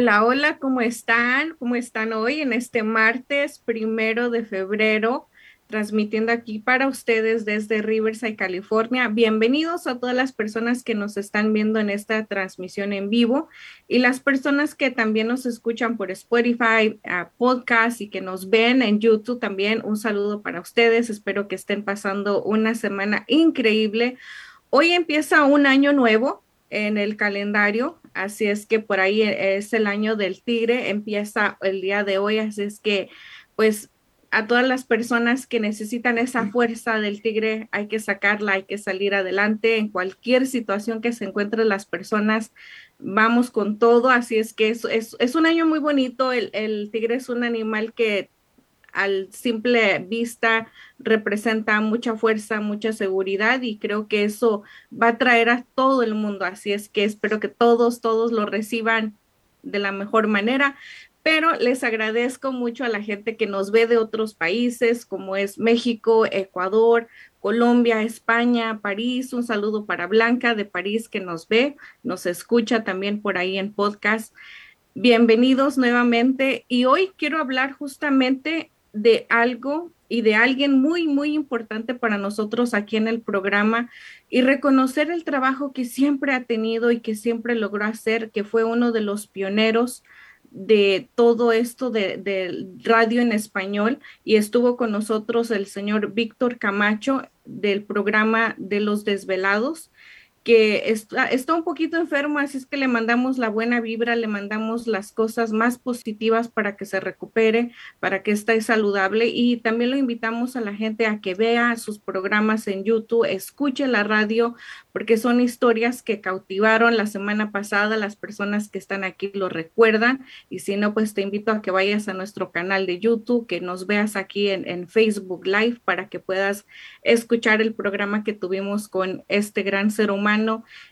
Hola, hola, ¿cómo están? ¿Cómo están hoy en este martes primero de febrero? Transmitiendo aquí para ustedes desde Riverside, California. Bienvenidos a todas las personas que nos están viendo en esta transmisión en vivo y las personas que también nos escuchan por Spotify, podcast y que nos ven en YouTube también. Un saludo para ustedes. Espero que estén pasando una semana increíble. Hoy empieza un año nuevo en el calendario Así es que por ahí es el año del tigre, empieza el día de hoy, así es que pues a todas las personas que necesitan esa fuerza del tigre hay que sacarla, hay que salir adelante en cualquier situación que se encuentren las personas. Vamos con todo, así es que es, es, un año muy bonito. El, el tigre es un animal que al simple vista representa mucha fuerza, mucha seguridad y creo que eso va a traer a todo el mundo. Así es que espero que todos, todos lo reciban de la mejor manera. Pero les agradezco mucho a la gente que nos ve de otros países, como es México, Ecuador, Colombia, España, París. Un saludo para Blanca de París que nos ve, nos escucha también por ahí en podcast. Bienvenidos nuevamente y hoy quiero hablar justamente de algo y de alguien muy, muy importante para nosotros aquí en el programa y reconocer el trabajo que siempre ha tenido y que siempre logró hacer, que fue uno de los pioneros de todo esto de, radio en español. Y estuvo con nosotros el señor Víctor Camacho del programa de los desvelados que está, está, un poquito enfermo, así es que le mandamos la buena vibra, le mandamos las cosas más positivas para que se recupere, para que esté saludable y también lo invitamos a la gente a que vea sus programas en YouTube, escuche la radio, porque son historias que cautivaron la semana pasada, las personas que están aquí lo recuerdan y si no, pues te invito a que vayas a nuestro canal de YouTube, que nos veas aquí en, en Facebook Live para que puedas escuchar el programa que tuvimos con este gran ser humano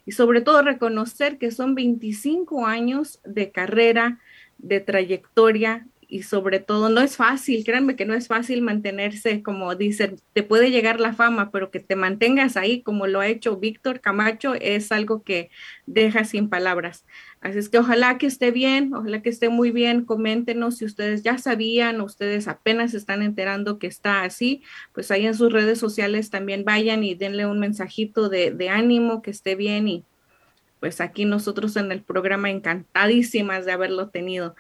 y sobre todo reconocer que son 25 años de carrera, de trayectoria y sobre todo no es fácil, créanme que no es fácil mantenerse, como dicen, te puede llegar la fama, pero que te mantengas ahí como lo ha hecho Víctor Camacho es algo que deja sin palabras. Así es que ojalá que esté bien, ojalá que esté muy bien, coméntenos si ustedes ya sabían, ustedes apenas están enterando que está así, pues ahí en sus redes sociales también vayan y denle un mensajito de, de ánimo, que esté bien y pues aquí nosotros en el programa encantadísimas de haberlo tenido.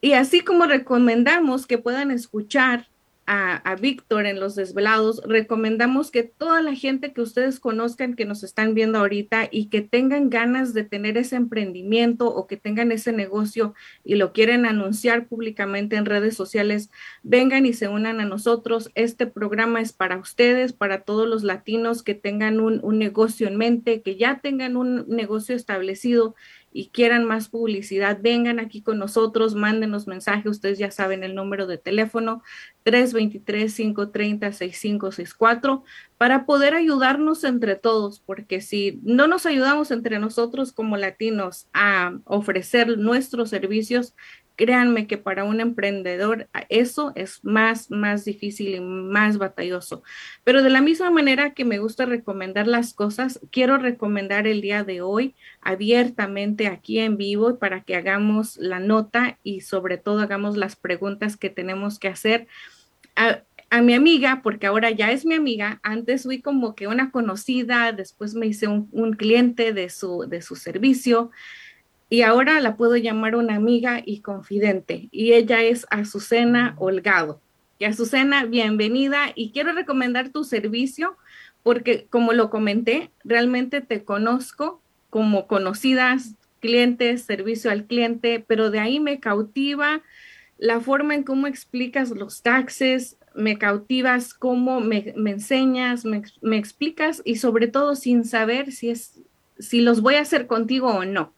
Y así como recomendamos que puedan escuchar a, Víctor en Los Desvelados, recomendamos que toda la gente que ustedes conozcan, que nos están viendo ahorita y que tengan ganas de tener ese emprendimiento o que tengan ese negocio y lo quieren anunciar públicamente en redes sociales, vengan y se unan a nosotros. Este programa es para ustedes, para todos los latinos que tengan un, negocio en mente, que ya tengan un negocio establecido y quieran más publicidad, vengan aquí con nosotros, mándenos mensaje, ustedes ya saben el número de teléfono 323-530-6564 para poder ayudarnos entre todos, porque si no nos ayudamos entre nosotros como latinos a ofrecer nuestros servicios, créanme que para un emprendedor eso es más, más difícil y más batalloso. Pero de la misma manera que me gusta recomendar las cosas, quiero recomendar el día de hoy abiertamente aquí en vivo para que hagamos la nota y sobre todo hagamos las preguntas que tenemos que hacer. A, mi amiga, porque ahora ya es mi amiga, antes fui como que una conocida, después me hice un, un cliente de su, de su servicio, y ahora la puedo llamar una amiga y confidente y ella es Azucena Holgado. Y Azucena, bienvenida y quiero recomendar tu servicio porque como lo comenté, realmente te conozco como conocidas clientes, servicio al cliente, pero de ahí me cautiva la forma en cómo explicas los taxes, me cautivas cómo me, enseñas, me, me, explicas y sobre todo sin saber si es si los voy a hacer contigo o no.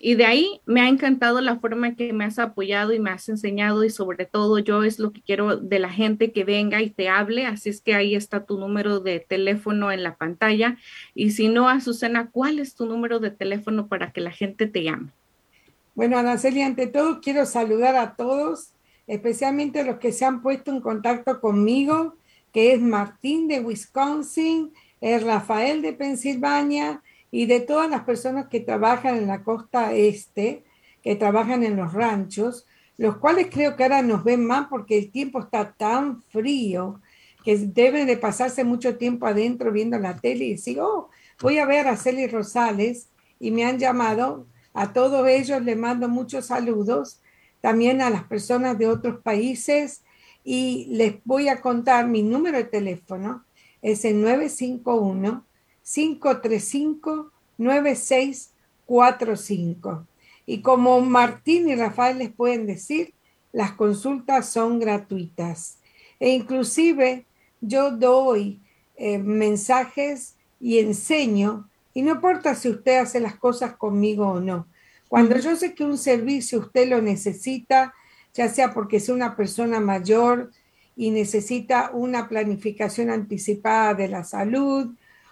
Y de ahí me ha encantado la forma que me has apoyado y me has enseñado y sobre todo yo es lo que quiero de la gente que venga y te hable. Así es que ahí está tu número de teléfono en la pantalla. Y si no, Azucena, ¿cuál es tu número de teléfono para que la gente te llame? Bueno, Anaceli, ante todo quiero saludar a todos, especialmente a los que se han puesto en contacto conmigo, que es Martín de Wisconsin, es Rafael de Pensilvania, y de todas las personas que trabajan en la costa este, que trabajan en los ranchos, los cuales creo que ahora nos ven más porque el tiempo está tan frío que deben de pasarse mucho tiempo adentro viendo la tele y decir, oh, voy a ver a Celi Rosales y me han llamado. A todos ellos les mando muchos saludos, también a las personas de otros países y les voy a contar mi número de teléfono, es el 951 535-9645. Y como Martín y Rafael les pueden decir, las consultas son gratuitas. E inclusive yo doy eh, mensajes y enseño, y no importa si usted hace las cosas conmigo o no. Cuando yo sé que un servicio usted lo necesita, ya sea porque es una persona mayor y necesita una planificación anticipada de la salud,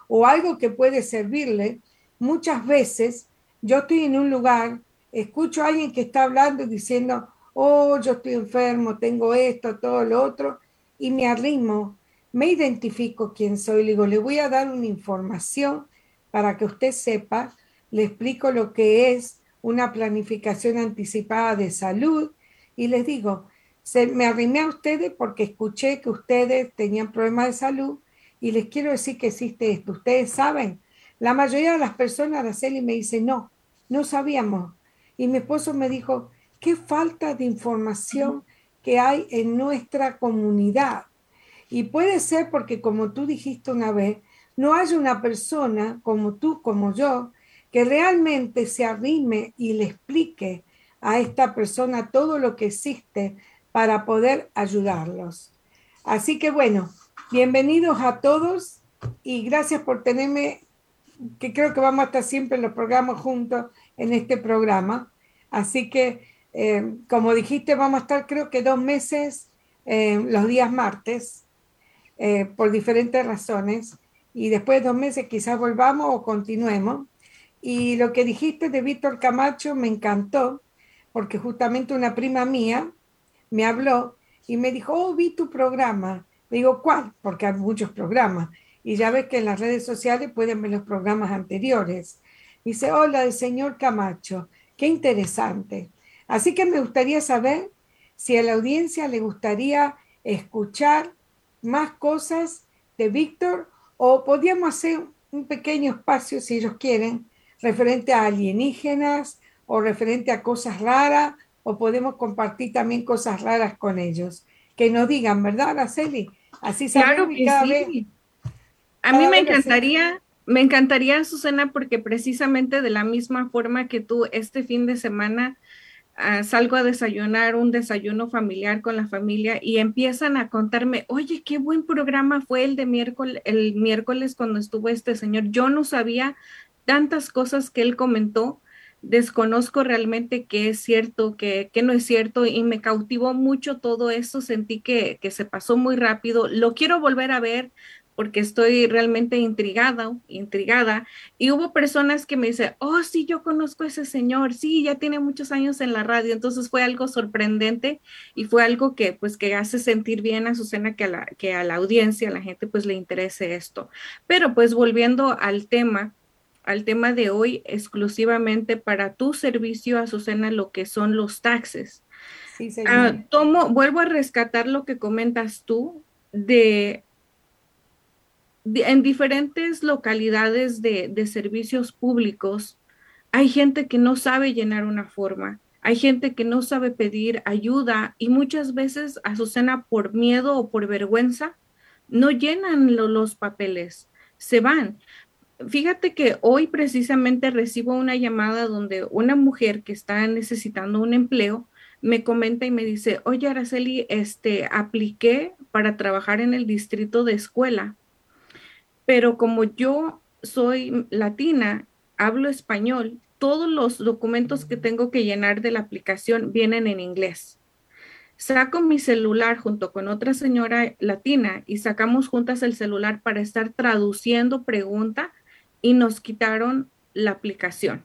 o algo que puede servirle, muchas veces yo estoy en un lugar, escucho a alguien que está hablando diciendo, oh, yo estoy enfermo, tengo esto, todo lo otro, y me arrimo, me identifico quién soy, le digo, le voy a dar una información para que usted sepa, le explico lo que es una planificación anticipada de salud y les digo, se, me arrimé a ustedes porque escuché que ustedes tenían problemas de salud y les quiero decir que existe esto. Ustedes saben, la mayoría de las personas, Araceli me dice, no, no sabíamos. Y mi esposo me dijo, qué falta de información que hay en nuestra comunidad. Y puede ser porque, como tú dijiste una vez, no hay una persona como tú, como yo, que realmente se arrime y le explique a esta persona todo lo que existe para poder ayudarlos. Así que bueno, Bienvenidos a todos y gracias por tenerme, que creo que vamos a estar siempre en los programas juntos en este programa. Así que, eh, como dijiste, vamos a estar creo que dos meses eh, los días martes eh, por diferentes razones y después de dos meses quizás volvamos o continuemos. Y lo que dijiste de Víctor Camacho me encantó porque justamente una prima mía me habló y me dijo, oh, vi tu programa Digo, ¿cuál? Porque hay muchos programas. Y ya ves que en las redes sociales pueden ver los programas anteriores. Dice, hola, el señor Camacho. Qué interesante. Así que me gustaría saber si a la audiencia le gustaría escuchar más cosas de Víctor o podríamos hacer un pequeño espacio, si ellos quieren, referente a alienígenas o referente a cosas raras o podemos compartir también cosas raras con ellos. Que nos digan, ¿verdad, Araceli? Así claro que cada sí. A mí me encantaría, me encantaría, Susana, porque precisamente de la misma forma que tú este fin de semana ah, salgo a desayunar un desayuno familiar con la familia y empiezan a contarme, oye, qué buen programa fue el de miércoles, el miércoles cuando estuvo este señor. Yo no sabía tantas cosas que él comentó desconozco realmente qué es cierto, qué, no es cierto y me cautivó mucho todo eso, sentí que, que, se pasó muy rápido, lo quiero volver a ver porque estoy realmente intrigada, intrigada. Y hubo personas que me dicen, oh, sí, yo conozco a ese señor, sí, ya tiene muchos años en la radio. Entonces fue algo sorprendente y fue algo que, pues, que hace sentir bien a Susana que a la, que a la audiencia, a la gente, pues, le interese esto. Pero, pues, volviendo al tema, al tema de hoy exclusivamente para tu servicio, Azucena, lo que son los taxes. Sí, ah, tomo, vuelvo a rescatar lo que comentas tú de, en diferentes localidades de, de servicios públicos. Hay gente que no sabe llenar una forma, hay gente que no sabe pedir ayuda y muchas veces, Azucena, por miedo o por vergüenza, no llenan los papeles, se van. Fíjate que hoy precisamente recibo una llamada donde una mujer que está necesitando un empleo me comenta y me dice, oye Araceli, este, apliqué para trabajar en el distrito de escuela, pero como yo soy latina, hablo español, todos los documentos que tengo que llenar de la aplicación vienen en inglés. Saco mi celular junto con otra señora latina y sacamos juntas el celular para estar traduciendo pregunta y nos quitaron la aplicación.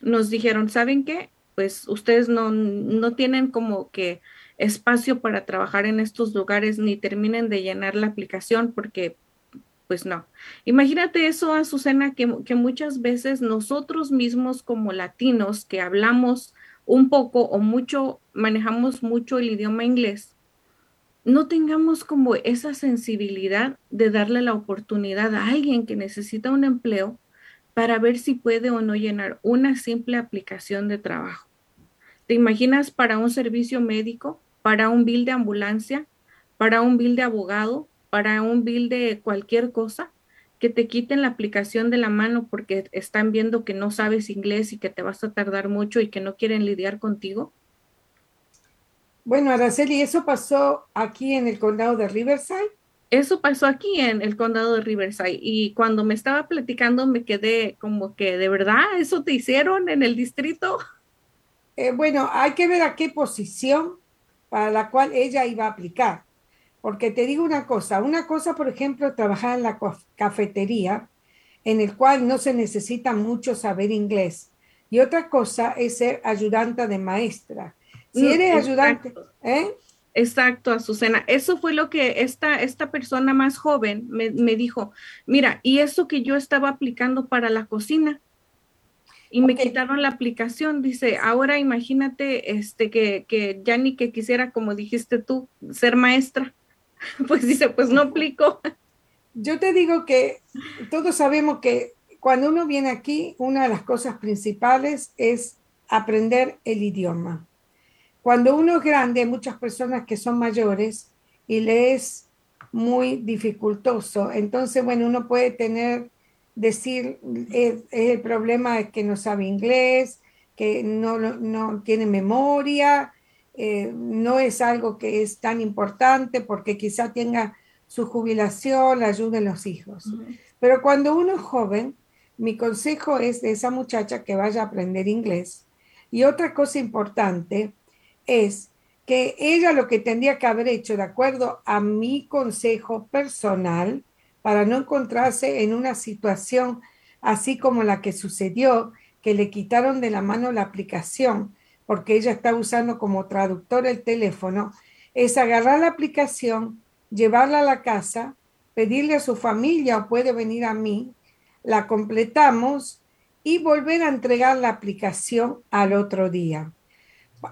Nos dijeron, ¿saben qué? Pues ustedes no, no tienen como que espacio para trabajar en estos lugares ni terminen de llenar la aplicación porque pues no. Imagínate eso, Azucena, que, que muchas veces nosotros mismos como latinos que hablamos un poco o mucho, manejamos mucho el idioma inglés, no tengamos como esa sensibilidad de darle la oportunidad a alguien que necesita un empleo para ver si puede o no llenar una simple aplicación de trabajo. ¿Te imaginas para un servicio médico, para un bill de ambulancia, para un bill de abogado, para un bill de cualquier cosa? que te quiten la aplicación de la mano porque están viendo que no sabes inglés y que te vas a tardar mucho y que no quieren lidiar contigo? Bueno, Araceli, ¿eso pasó aquí en el condado de Riverside? Eso pasó aquí en el condado de Riverside y cuando me estaba platicando me quedé como que, ¿de verdad eso te hicieron en el distrito? Eh, bueno, hay que ver a qué posición para la cual ella iba a aplicar. Porque te digo una cosa, una cosa, por ejemplo, trabajar en la cafetería, en el cual no se necesita mucho saber inglés. Y otra cosa es ser ayudante de maestra si mm, eres ayudante, ¿eh? Exacto, Azucena. Eso fue lo que esta, esta persona más joven me, dijo. Mira, y eso que yo estaba aplicando para la cocina y me quitaron la aplicación. Dice, ahora imagínate este, que, que ya ni que quisiera, como dijiste tú, ser maestra. Pues dice, pues no aplico. Yo te digo que todos sabemos que cuando uno viene aquí, una de las cosas principales es aprender el idioma. Cuando uno es grande, hay muchas personas que son mayores y le es muy dificultoso. Entonces, bueno, uno puede tener, decir, el problema es que no sabe inglés, que no, no tiene memoria, eh, no es algo que es tan importante porque quizá tenga su jubilación, la ayuda de los hijos. Pero cuando uno es joven, mi consejo es de esa muchacha que vaya a aprender inglés. Y otra cosa importante es que ella lo que tendría que haber hecho, de acuerdo a mi consejo personal, para no encontrarse en una situación así como la que sucedió, que le quitaron de la mano la aplicación porque ella está usando como traductor el teléfono, es agarrar la aplicación, llevarla a la casa, pedirle a su familia o puede venir a mí, la completamos y volver a entregar la aplicación al otro día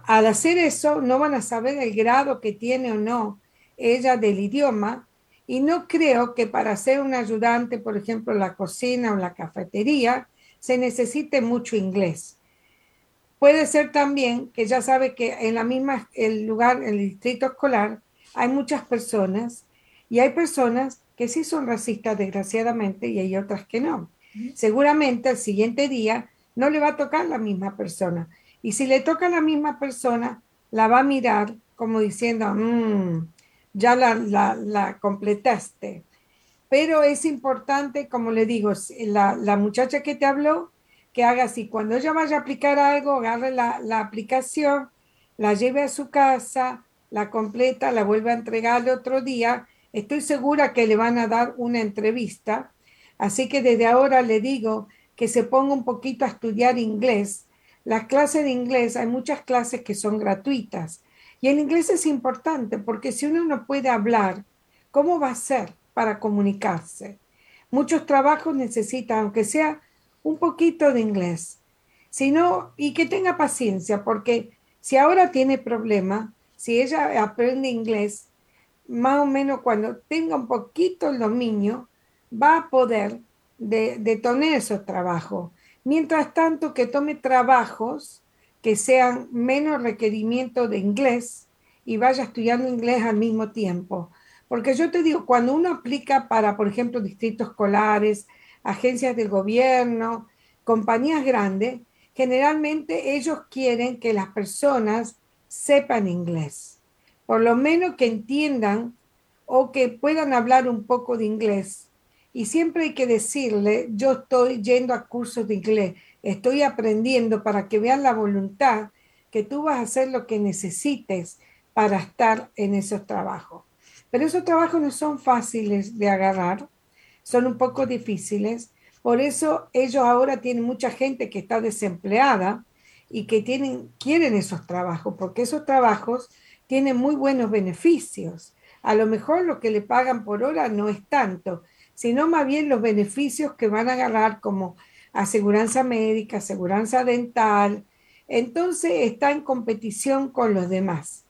al hacer eso no van a saber el grado que tiene o no ella del idioma y no creo que para ser un ayudante, por ejemplo, en la cocina o la cafetería, se necesite mucho inglés. Puede ser también que ya sabe que en la misma el lugar, el distrito escolar, hay muchas personas y hay personas que sí son racistas desgraciadamente y hay otras que no. Seguramente el siguiente día no le va a tocar la misma persona. Y si le toca a la misma persona, la va a mirar como diciendo, mm, ya la, la, completaste. Pero es importante, como le digo, la, la, muchacha que te habló, que haga así. Cuando ella vaya a aplicar algo, agarre la, la aplicación, la lleve a su casa, la completa, la vuelve a entregar el otro día. Estoy segura que le van a dar una entrevista. Así que desde ahora le digo que se ponga un poquito a estudiar inglés. Las clases de inglés, hay muchas clases que son gratuitas. Y el inglés es importante porque si uno no puede hablar, ¿cómo va a ser para comunicarse? Muchos trabajos necesitan, aunque sea un poquito de inglés. Si no, y que tenga paciencia, porque si ahora tiene problema, si ella aprende inglés, más o menos cuando tenga un poquito el dominio, va a poder de, de tener esos trabajos. Mientras tanto, que tome trabajos que sean menos requerimiento de inglés y vaya estudiando inglés al mismo tiempo. Porque yo te digo, cuando uno aplica para, por ejemplo, distritos escolares, agencias del gobierno, compañías grandes, generalmente ellos quieren que las personas sepan inglés, por lo menos que entiendan o que puedan hablar un poco de inglés. Y siempre hay que decirle, yo estoy yendo a cursos de inglés, estoy aprendiendo para que vean la voluntad que tú vas a hacer lo que necesites para estar en esos trabajos. Pero esos trabajos no son fáciles de agarrar, son un poco difíciles. Por eso ellos ahora tienen mucha gente que está desempleada y que tienen, quieren esos trabajos, porque esos trabajos tienen muy buenos beneficios. A lo mejor lo que le pagan por hora no es tanto, sino más bien los beneficios que van a agarrar como aseguranza médica, aseguranza dental, entonces está en competición con los demás.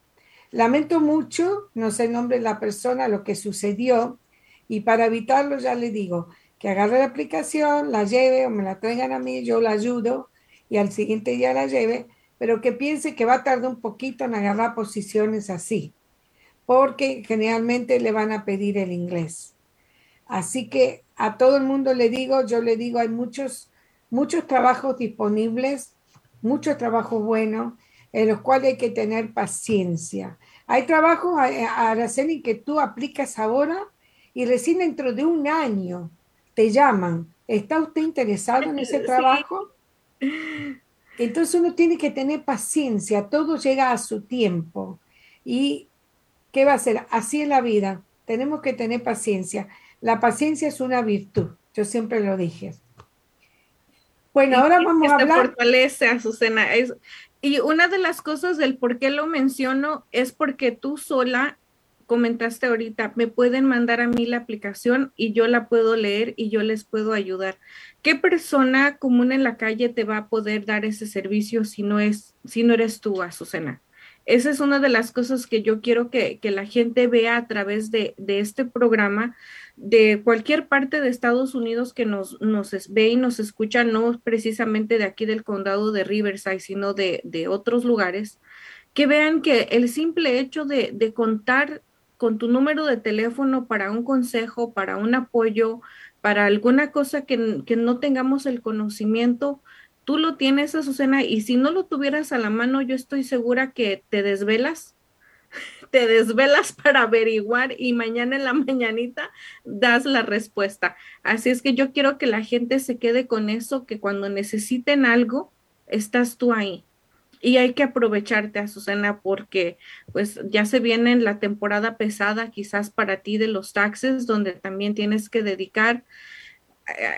Lamento mucho, no sé el nombre de la persona, lo que sucedió, y para evitarlo ya le digo que agarre la aplicación, la lleve o me la traigan a mí, yo la ayudo y al siguiente día la lleve, pero que piense que va a tardar un poquito en agarrar posiciones así, porque generalmente le van a pedir el inglés. Así que a todo el mundo le digo, yo le digo, hay muchos muchos trabajos disponibles, muchos trabajos buenos, en los cuales hay que tener paciencia. Hay trabajos, Araceli, que tú aplicas ahora y recién dentro de un año te llaman. ¿Está usted interesado en ese trabajo? Entonces uno tiene que tener paciencia, todo llega a su tiempo. ¿Y qué va a ser? Así es la vida, tenemos que tener paciencia. La paciencia es una virtud, yo siempre lo dije. Bueno, ahora vamos a hablar. fortalece, Azucena. Es, y una de las cosas del por qué lo menciono es porque tú sola comentaste ahorita, me pueden mandar a mí la aplicación y yo la puedo leer y yo les puedo ayudar. ¿Qué persona común en la calle te va a poder dar ese servicio si no es, si no eres tú, Azucena? Esa es una de las cosas que yo quiero que, que la gente vea a través de, de este programa, de cualquier parte de Estados Unidos que nos, nos ve y nos escucha, no precisamente de aquí del condado de Riverside, sino de, de otros lugares, que vean que el simple hecho de, de, contar con tu número de teléfono para un consejo, para un apoyo, para alguna cosa que, que no tengamos el conocimiento, tú lo tienes, Azucena, y si no lo tuvieras a la mano, yo estoy segura que te desvelas te desvelas para averiguar y mañana en la mañanita das la respuesta. Así es que yo quiero que la gente se quede con eso, que cuando necesiten algo, estás tú ahí. Y hay que aprovecharte, Azucena, porque pues ya se viene la temporada pesada quizás para ti de los taxes, donde también tienes que dedicar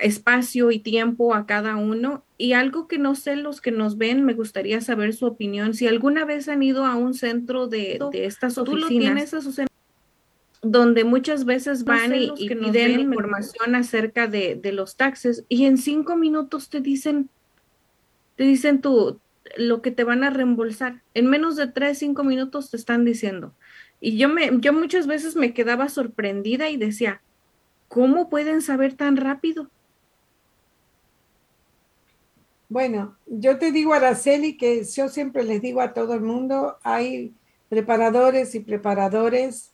espacio y tiempo a cada uno. Y algo que no sé, los que nos ven, me gustaría saber su opinión. Si alguna vez han ido a un centro de, de estas oficinas, donde muchas veces van y, y piden información acerca de, de, los taxes y en cinco minutos te dicen, te dicen tú lo que te van a reembolsar. En menos de tres, cinco minutos te están diciendo. Y yo me, yo muchas veces me quedaba sorprendida y decía, ¿Cómo pueden saber tan rápido? Bueno, yo te digo, Araceli, que yo siempre les digo a todo el mundo, hay preparadores y preparadores,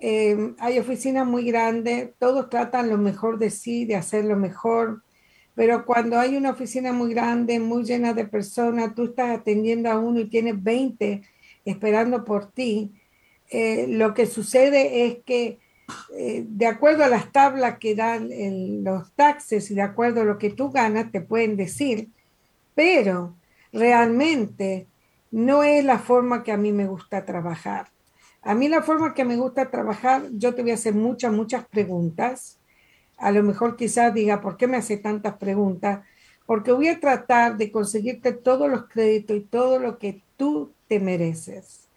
eh, hay oficinas muy grandes, todos tratan lo mejor de sí, de hacer lo mejor, pero cuando hay una oficina muy grande, muy llena de personas, tú estás atendiendo a uno y tienes 20 esperando por ti, eh, lo que sucede es que eh, de acuerdo a las tablas que dan los taxes y de acuerdo a lo que tú ganas, te pueden decir, pero realmente no es la forma que a mí me gusta trabajar. A mí la forma que me gusta trabajar, yo te voy a hacer muchas, muchas preguntas. A lo mejor quizás diga, ¿por qué me hace tantas preguntas? Porque voy a tratar de conseguirte todos los créditos y todo lo que tú te mereces.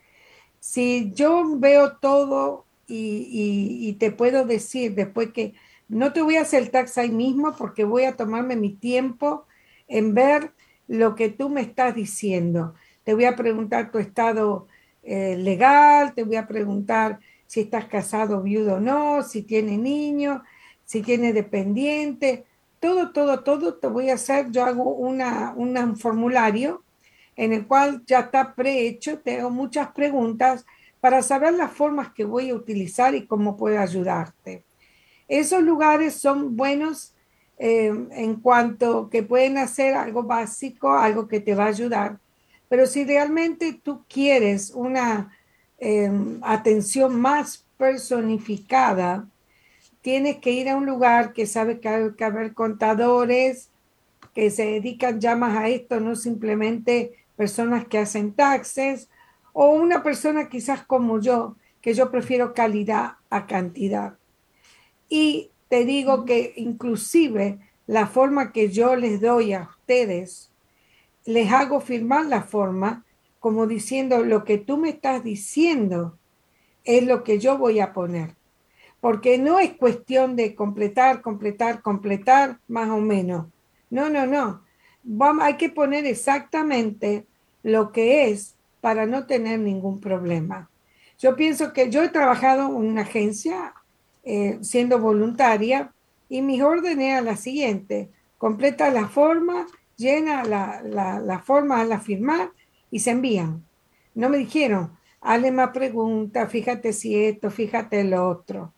Si yo veo todo y, te puedo decir después que no te voy a hacer el tax ahí mismo porque voy a tomarme mi tiempo en ver lo que tú me estás diciendo. Te voy a preguntar tu estado eh, legal, te voy a preguntar si estás casado, viudo o no, si tiene niños, si tiene dependiente, todo, todo, todo te voy a hacer. Yo hago una, un formulario en el cual ya está prehecho, tengo muchas preguntas para saber las formas que voy a utilizar y cómo puedo ayudarte. Esos lugares son buenos eh, en cuanto que pueden hacer algo básico, algo que te va a ayudar. Pero si realmente tú quieres una eh, atención más personificada, tienes que ir a un lugar que sabe que hay que haber contadores que se dedican ya más a esto, no simplemente personas que hacen taxes o una persona quizás como yo, que yo prefiero calidad a cantidad. Y te digo que inclusive la forma que yo les doy a ustedes, les hago firmar la forma como diciendo lo que tú me estás diciendo es lo que yo voy a poner. Porque no es cuestión de completar, completar, completar, más o menos. No, no, no. Vamos, hay que poner exactamente lo que es para no tener ningún problema. Yo pienso que yo he trabajado en una agencia eh, siendo voluntaria y mis órdenes eran las siguientes. Completa la forma, llena la, la, la forma a la firmar y se envían. No me dijeron, hazle más preguntas, fíjate si esto, fíjate lo otro.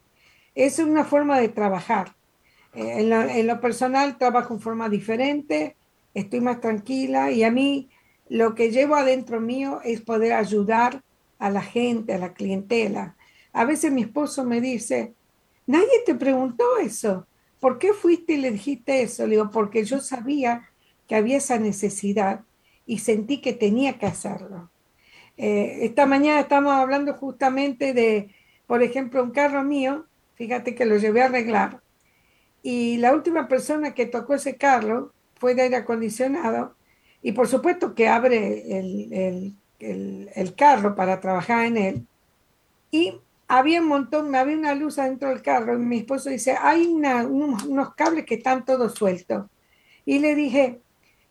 Es una forma de trabajar. Eh, en, en, lo personal trabajo en forma diferente, estoy más tranquila y a mí lo que llevo adentro mío es poder ayudar a la gente, a la clientela. A veces mi esposo me dice, nadie te preguntó eso. ¿Por qué fuiste y le dijiste eso? Le digo, porque yo sabía que había esa necesidad y sentí que tenía que hacerlo. Eh, esta mañana estamos hablando justamente de, por ejemplo, un carro mío, fíjate que lo llevé a arreglar, y la última persona que tocó ese carro fue de aire acondicionado y por supuesto que abre el, carro para trabajar en él. Y había un montón, había una luz adentro del carro y mi esposo dice, hay unos, cables que están todos sueltos. Y le dije,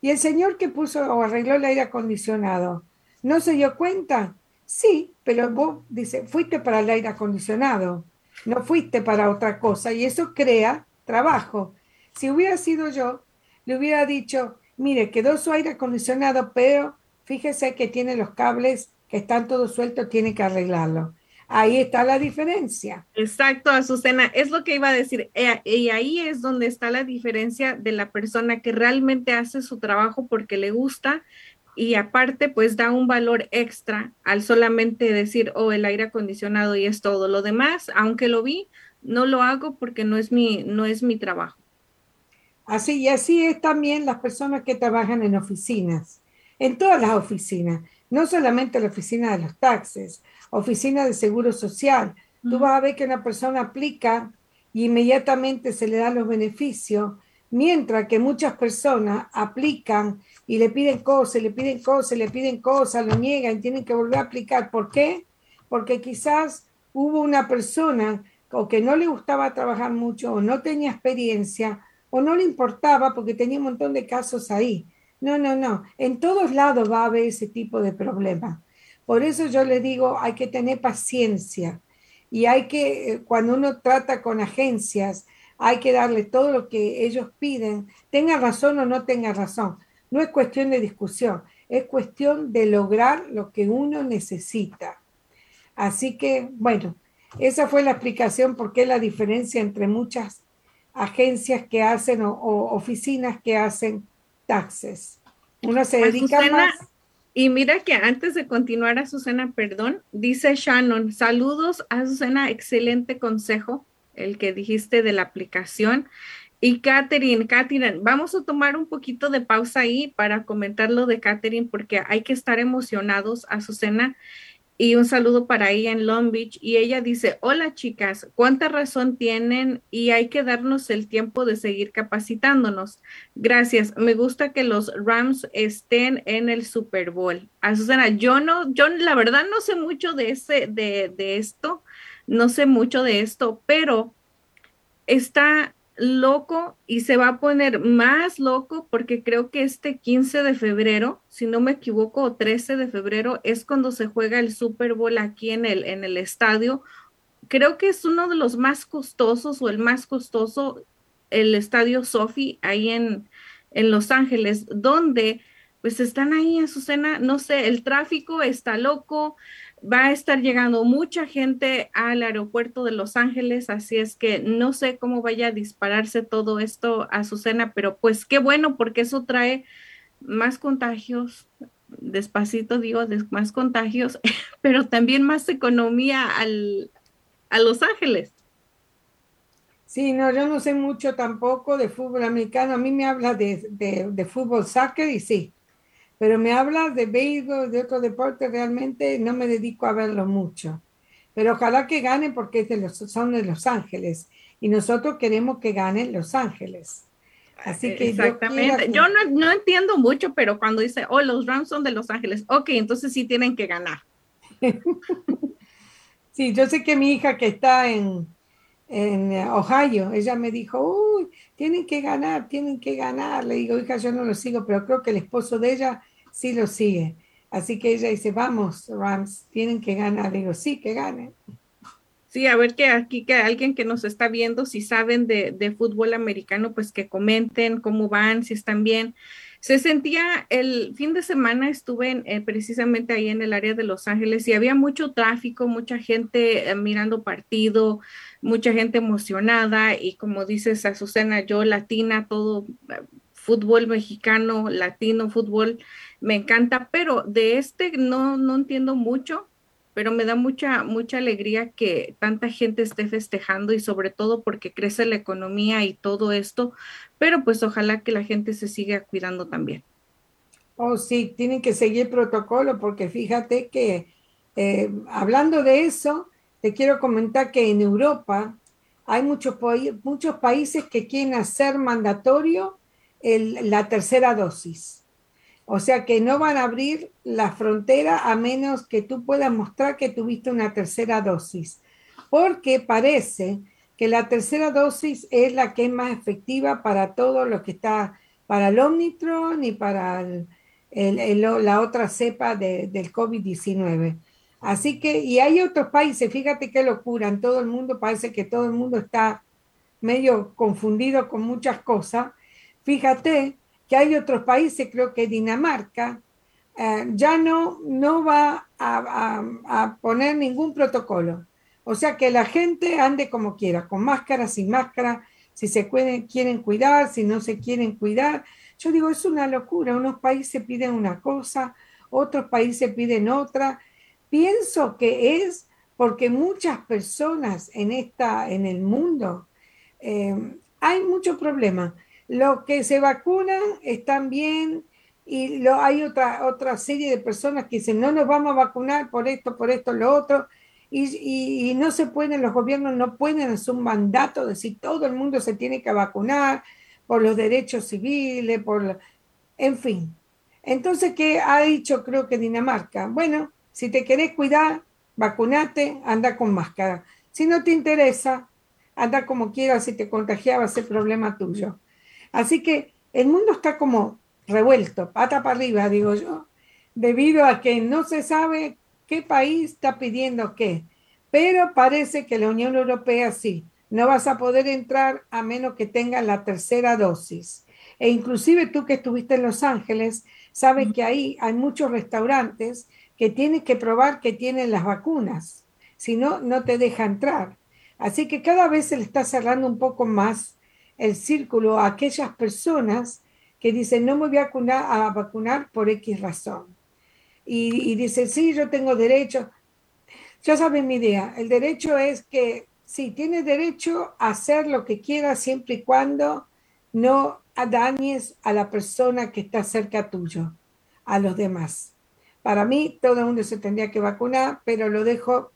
¿y el señor que puso o arregló el aire acondicionado no se dio cuenta? Sí, pero vos, dice, fuiste para el aire acondicionado, no fuiste para otra cosa y eso crea trabajo. Si hubiera sido yo, le hubiera dicho, mire, quedó su aire acondicionado, pero fíjese que tiene los cables que están todos sueltos, tiene que arreglarlo. Ahí está la diferencia. Exacto, Azucena, es lo que iba a decir. Eh, y ahí es donde está la diferencia de la persona que realmente hace su trabajo porque le gusta y aparte pues da un valor extra al solamente decir, oh, el aire acondicionado y es todo. Lo demás, aunque lo vi, no lo hago porque no es mi, no es mi trabajo. Así y así es también las personas que trabajan en oficinas, en todas las oficinas, no solamente la oficina de los taxes, oficina de seguro social. Tú vas a ver que una persona aplica y inmediatamente se le dan los beneficios, mientras que muchas personas aplican y le piden cosas, le piden cosas, le piden cosas, lo niegan, tienen que volver a aplicar. ¿Por qué? Porque quizás hubo una persona o que no le gustaba trabajar mucho o no tenía experiencia o no le importaba porque tenía un montón de casos ahí. No, no, no. En todos lados va a haber ese tipo de problema. Por eso yo le digo, hay que tener paciencia y hay que, eh, cuando uno trata con agencias, hay que darle todo lo que ellos piden, tenga razón o no tenga razón. no es cuestión de discusión, es cuestión de lograr lo que uno necesita. Así que, bueno, esa fue la explicación por qué la diferencia entre muchas agencias que hacen o, oficinas que hacen taxes. Una se dedica más. Y mira que antes de continuar, Azucena, perdón, dice Shannon, saludos, Azucena, excelente consejo, el que dijiste de la aplicación. Y Catherine, Catherine, vamos a tomar un poquito de pausa ahí para comentar lo de Catherine, porque hay que estar emocionados, Azucena y un saludo para ella en Long Beach. Y ella dice, hola chicas, cuánta razón tienen y hay que darnos el tiempo de seguir capacitándonos. Gracias. Me gusta que los Rams estén en el Super Bowl. Azucena, yo no, yo la verdad no sé mucho de, ese, de, de esto, no sé mucho de esto, pero está loco y se va a poner más loco porque creo que este 15 de febrero, si no me equivoco, o 13 de febrero es cuando se juega el Super Bowl aquí en el, en el estadio. Creo que es uno de los más costosos o el más costoso, el estadio Sophie ahí en, en Los Ángeles, donde pues están ahí en su cena, no sé, el tráfico está loco, va a estar llegando mucha gente al aeropuerto de Los Ángeles, así es que no sé cómo vaya a dispararse todo esto a su cena, pero pues qué bueno porque eso trae más contagios, despacito digo, más contagios, pero también más economía al, a Los Ángeles. Sí, no, yo no sé mucho tampoco de fútbol americano. A mí me habla de, de, de fútbol soccer y sí, pero me hablas de béisbol, de otro deporte, realmente no me dedico a verlo mucho. Pero ojalá que gane porque es de los, son de Los Ángeles y nosotros queremos que ganen Los Ángeles. Así que Exactamente. Yo, no, no, entiendo mucho, pero cuando dice, oh, los Rams son de Los Ángeles, ok, entonces sí tienen que ganar. sí, yo sé que mi hija que está en, en Ohio, ella me dijo, uy, tienen que ganar, tienen que ganar. Le digo, hija, yo no lo sigo, pero creo que el esposo de ella sí lo sigue. Así que ella dice, vamos, Rams, tienen que ganar. Digo, sí, que ganen. Sí, a ver que aquí que alguien que nos está viendo, si saben de, de fútbol americano, pues que comenten cómo van, si están bien. Se sentía, el fin de semana estuve eh, precisamente ahí en el área de Los Ángeles y había mucho tráfico, mucha gente eh, mirando partido, mucha gente emocionada y como dices, Azucena, yo latina, todo eh, fútbol mexicano, latino, fútbol, me encanta, pero de este no, no entiendo mucho, pero me da mucha, mucha alegría que tanta gente esté festejando y sobre todo porque crece la economía y todo esto, pero pues ojalá que la gente se siga cuidando también. Oh, sí, tienen que seguir protocolo porque fíjate que eh, hablando de eso, te quiero comentar que en Europa hay muchos, muchos países que quieren hacer mandatorio la tercera dosis. O sea que no van a abrir la frontera a menos que tú puedas mostrar que tuviste una tercera dosis, porque parece que la tercera dosis es la que es más efectiva para todo lo que está, para el Omicron y para la otra cepa del COVID-19. Así que, y hay otros países, fíjate qué locura, en todo el mundo parece que todo el mundo está medio confundido con muchas cosas Fíjate que hay otros países, creo que Dinamarca, eh, ya no, no va a, poner ningún protocolo. O sea, que la gente ande como quiera, con máscara, sin máscara, si se quieren cuidar, si no se quieren cuidar. Yo digo, es una locura. Unos países piden una cosa, otros países piden otra. Pienso que es porque muchas personas en, esta, en el mundo eh, hay muchos problemas. Los que se vacunan están bien y lo, hay otra, otra serie de personas que dicen no nos vamos a vacunar por esto, por esto, lo otro. Y, no se pueden, los gobiernos no pueden hacer un mandato de decir todo el mundo se tiene que vacunar por los derechos civiles, por, en fin. Entonces, ¿qué ha dicho creo que Dinamarca? Bueno, si te querés cuidar, vacunate, anda con máscara. Si no te interesa, anda como quieras, si te contagiaba, ese problema tuyo. Así que el mundo está como revuelto, pata para arriba, digo yo, debido a que no se sabe qué país está pidiendo qué. Pero parece que la Unión Europea sí, no vas a poder entrar a menos que tengas la tercera dosis. E inclusive tú que estuviste en Los Ángeles, sabes que ahí hay muchos restaurantes que tienes que probar que tienen las vacunas. Si no, no te deja entrar. Así que cada vez se le está cerrando un poco más el círculo a aquellas personas que dicen, no me voy a vacunar, por X razón. Y, y dicen, sí, yo tengo derecho. Ya saben mi idea. El derecho es que sí, tienes derecho a hacer lo que quieras siempre y cuando no dañes a la persona que está cerca tuyo, a los demás. Para mí, todo el mundo se tendría que vacunar, pero lo dejo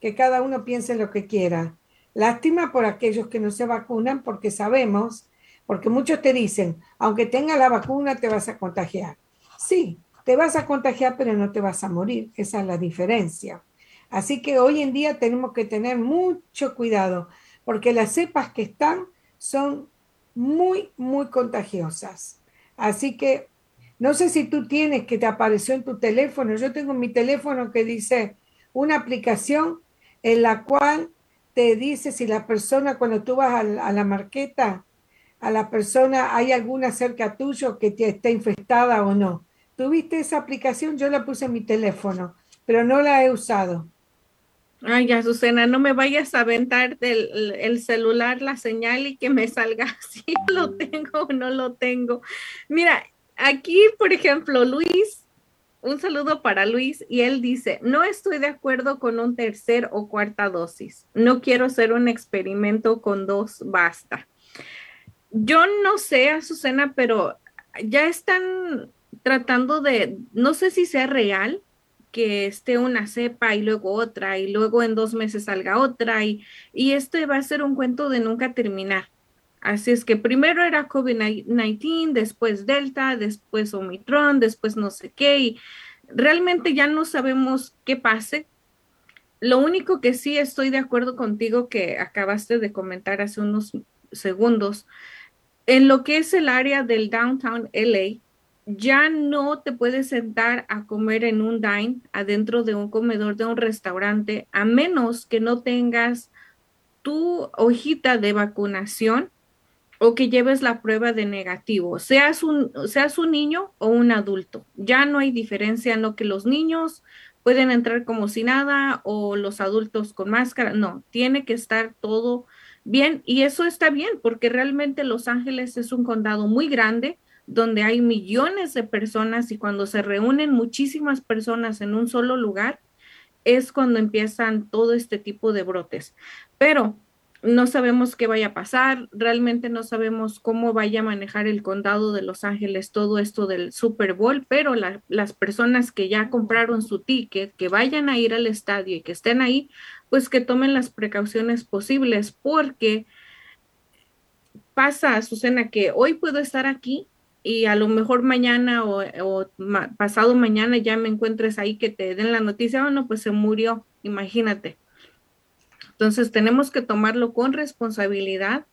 que cada uno piense lo que quiera. Lástima por aquellos que no se vacunan porque sabemos, porque muchos te dicen, aunque tenga la vacuna te vas a contagiar. Sí, te vas a contagiar, pero no te vas a morir. Esa es la diferencia. Así que hoy en día tenemos que tener mucho cuidado porque las cepas que están son muy, muy contagiosas. Así que no sé si tú tienes que te apareció en tu teléfono. Yo tengo mi teléfono que dice una aplicación en la cual te dice si la persona, cuando tú vas a la, marqueta, a la persona, hay alguna cerca tuyo que te está infectada o no. ¿Tuviste esa aplicación? Yo la puse en mi teléfono, pero no la he usado. Ay, Azucena, no me vayas a aventar del el celular la señal y que me salga si lo tengo o no lo tengo. Mira, aquí, por ejemplo, Luis, un saludo para Luis, y él dice, no estoy de acuerdo con un tercer o cuarta dosis. No quiero hacer un experimento con dos, basta. Yo no sé, Azucena, pero ya están tratando de, no sé si sea real, que esté una cepa y luego otra y luego en dos meses salga otra y, y este va a ser un cuento de nunca terminar. Así es que primero era COVID-19, después Delta, después Omicron, después no sé qué y realmente ya no sabemos qué pase. Lo único que sí estoy de acuerdo contigo que acabaste de comentar hace unos segundos, en lo que es el área del downtown LA, ya no te puedes sentar a comer en un dine adentro de un comedor de un restaurante a menos que no tengas tu hojita de vacunación o que lleves la prueba de negativo, seas un, un niño o un adulto. Ya no hay diferencia en lo que los niños pueden entrar como si nada o los adultos con máscara. No, tiene que estar todo bien y eso está bien porque realmente Los Ángeles es un condado muy grande donde hay millones de personas y cuando se reúnen muchísimas personas en un solo lugar, es cuando empiezan todo este tipo de brotes. Pero no sabemos qué vaya a pasar, realmente no sabemos cómo vaya a manejar el condado de Los Ángeles todo esto del Super Bowl, pero las personas que ya compraron su ticket, que vayan a ir al estadio y que estén ahí, pues que tomen las precauciones posibles, porque pasa, Susana, que hoy puedo estar aquí y a lo mejor mañana o, pasado mañana ya me encuentres ahí que te den la noticia, bueno, pues se murió, imagínate. Entonces tenemos que tomarlo con responsabilidad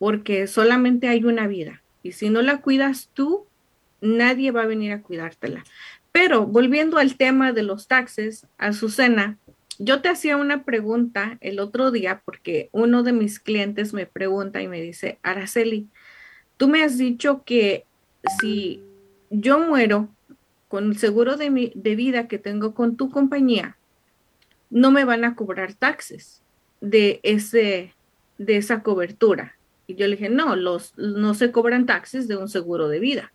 porque solamente hay una vida y si no la cuidas tú, nadie va a venir a cuidártela. Pero volviendo al tema de los taxes, Azucena, yo te hacía una pregunta el otro día porque uno de mis clientes me pregunta y me dice, Araceli, tú me has dicho que si yo muero con el seguro de, mi, de vida que tengo con tu compañía, no me van a cobrar taxes de, ese, de esa cobertura. Y yo le dije, no, los, no se cobran taxes de un seguro de vida.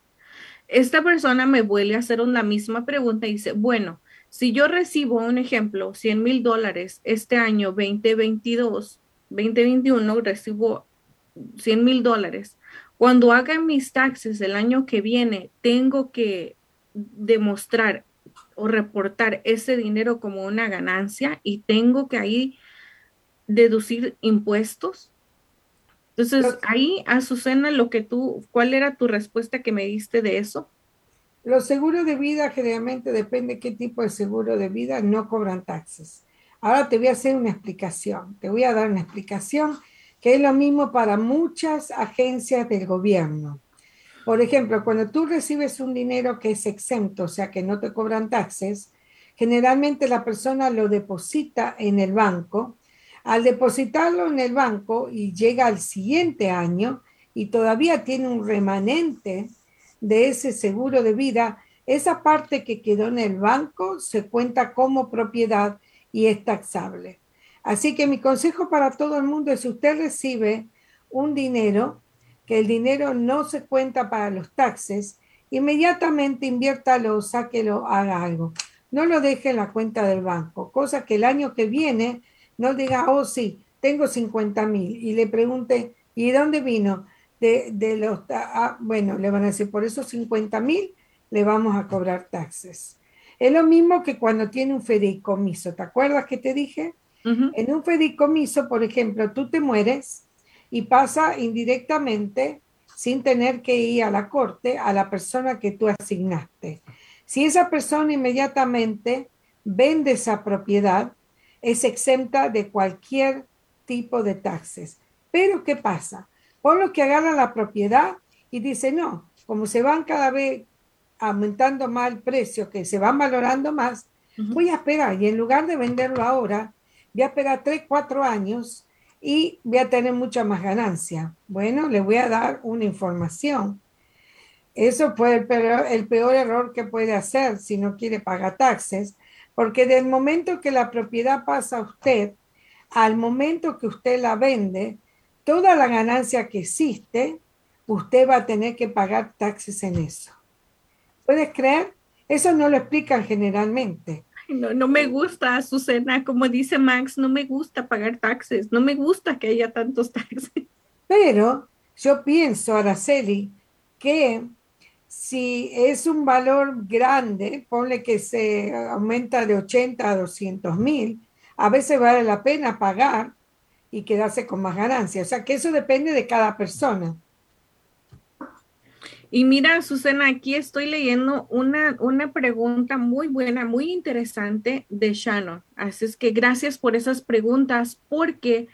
Esta persona me vuelve a hacer la misma pregunta y dice, bueno, si yo recibo un ejemplo, 100 mil dólares este año 2022, 2021, recibo 100 mil dólares, cuando haga mis taxes el año que viene, tengo que demostrar o reportar ese dinero como una ganancia y tengo que ahí deducir impuestos. Entonces, ahí, Azucena, lo que tú, ¿cuál era tu respuesta que me diste de eso? Los seguros de vida generalmente depende qué tipo de seguro de vida no cobran taxes. Ahora te voy a hacer una explicación, te voy a dar una explicación que es lo mismo para muchas agencias del gobierno. Por ejemplo, cuando tú recibes un dinero que es exento, o sea, que no te cobran taxes, generalmente la persona lo deposita en el banco. Al depositarlo en el banco y llega al siguiente año, y todavía tiene un remanente de ese seguro de vida, esa parte que quedó en el banco se cuenta como propiedad y es taxable. Así que mi consejo para todo el mundo es si usted recibe un dinero, que el dinero no se cuenta para los taxes, inmediatamente inviértalo, sáquelo, haga algo. No lo deje en la cuenta del banco, cosa que el año que viene no diga, oh sí, tengo 50 mil y le pregunte, ¿y de dónde vino? De, de los, ah, bueno, le van a decir, por esos 50 mil le vamos a cobrar taxes. Es lo mismo que cuando tiene un fideicomiso. ¿Te acuerdas que te dije? En un fideicomiso, por ejemplo, tú te mueres y pasa indirectamente, sin tener que ir a la corte, a la persona que tú asignaste. Si esa persona inmediatamente vende esa propiedad, es exenta de cualquier tipo de taxes. Pero ¿qué pasa? Por lo que agarra la propiedad y dice, no, como se van cada vez aumentando más el precio, que se van valorando más, voy a esperar y en lugar de venderlo ahora, voy a esperar tres, cuatro años y voy a tener mucha más ganancia. Bueno, le voy a dar una información. Eso fue el peor, el peor error que puede hacer si no quiere pagar taxes, porque del momento que la propiedad pasa a usted, al momento que usted la vende, toda la ganancia que existe, usted va a tener que pagar taxes en eso. ¿Puedes creer? Eso no lo explican generalmente. No, no me gusta, Azucena, como dice Max, no me gusta pagar taxes, no me gusta que haya tantos taxes. Pero yo pienso, Araceli, que si es un valor grande, ponle que se aumenta de 80 a 200 mil, a veces vale la pena pagar y quedarse con más ganancias. O sea que eso depende de cada persona. Y mira, Susana, aquí estoy leyendo una, una pregunta muy buena, muy interesante de Shannon. Así es que gracias por esas preguntas, porque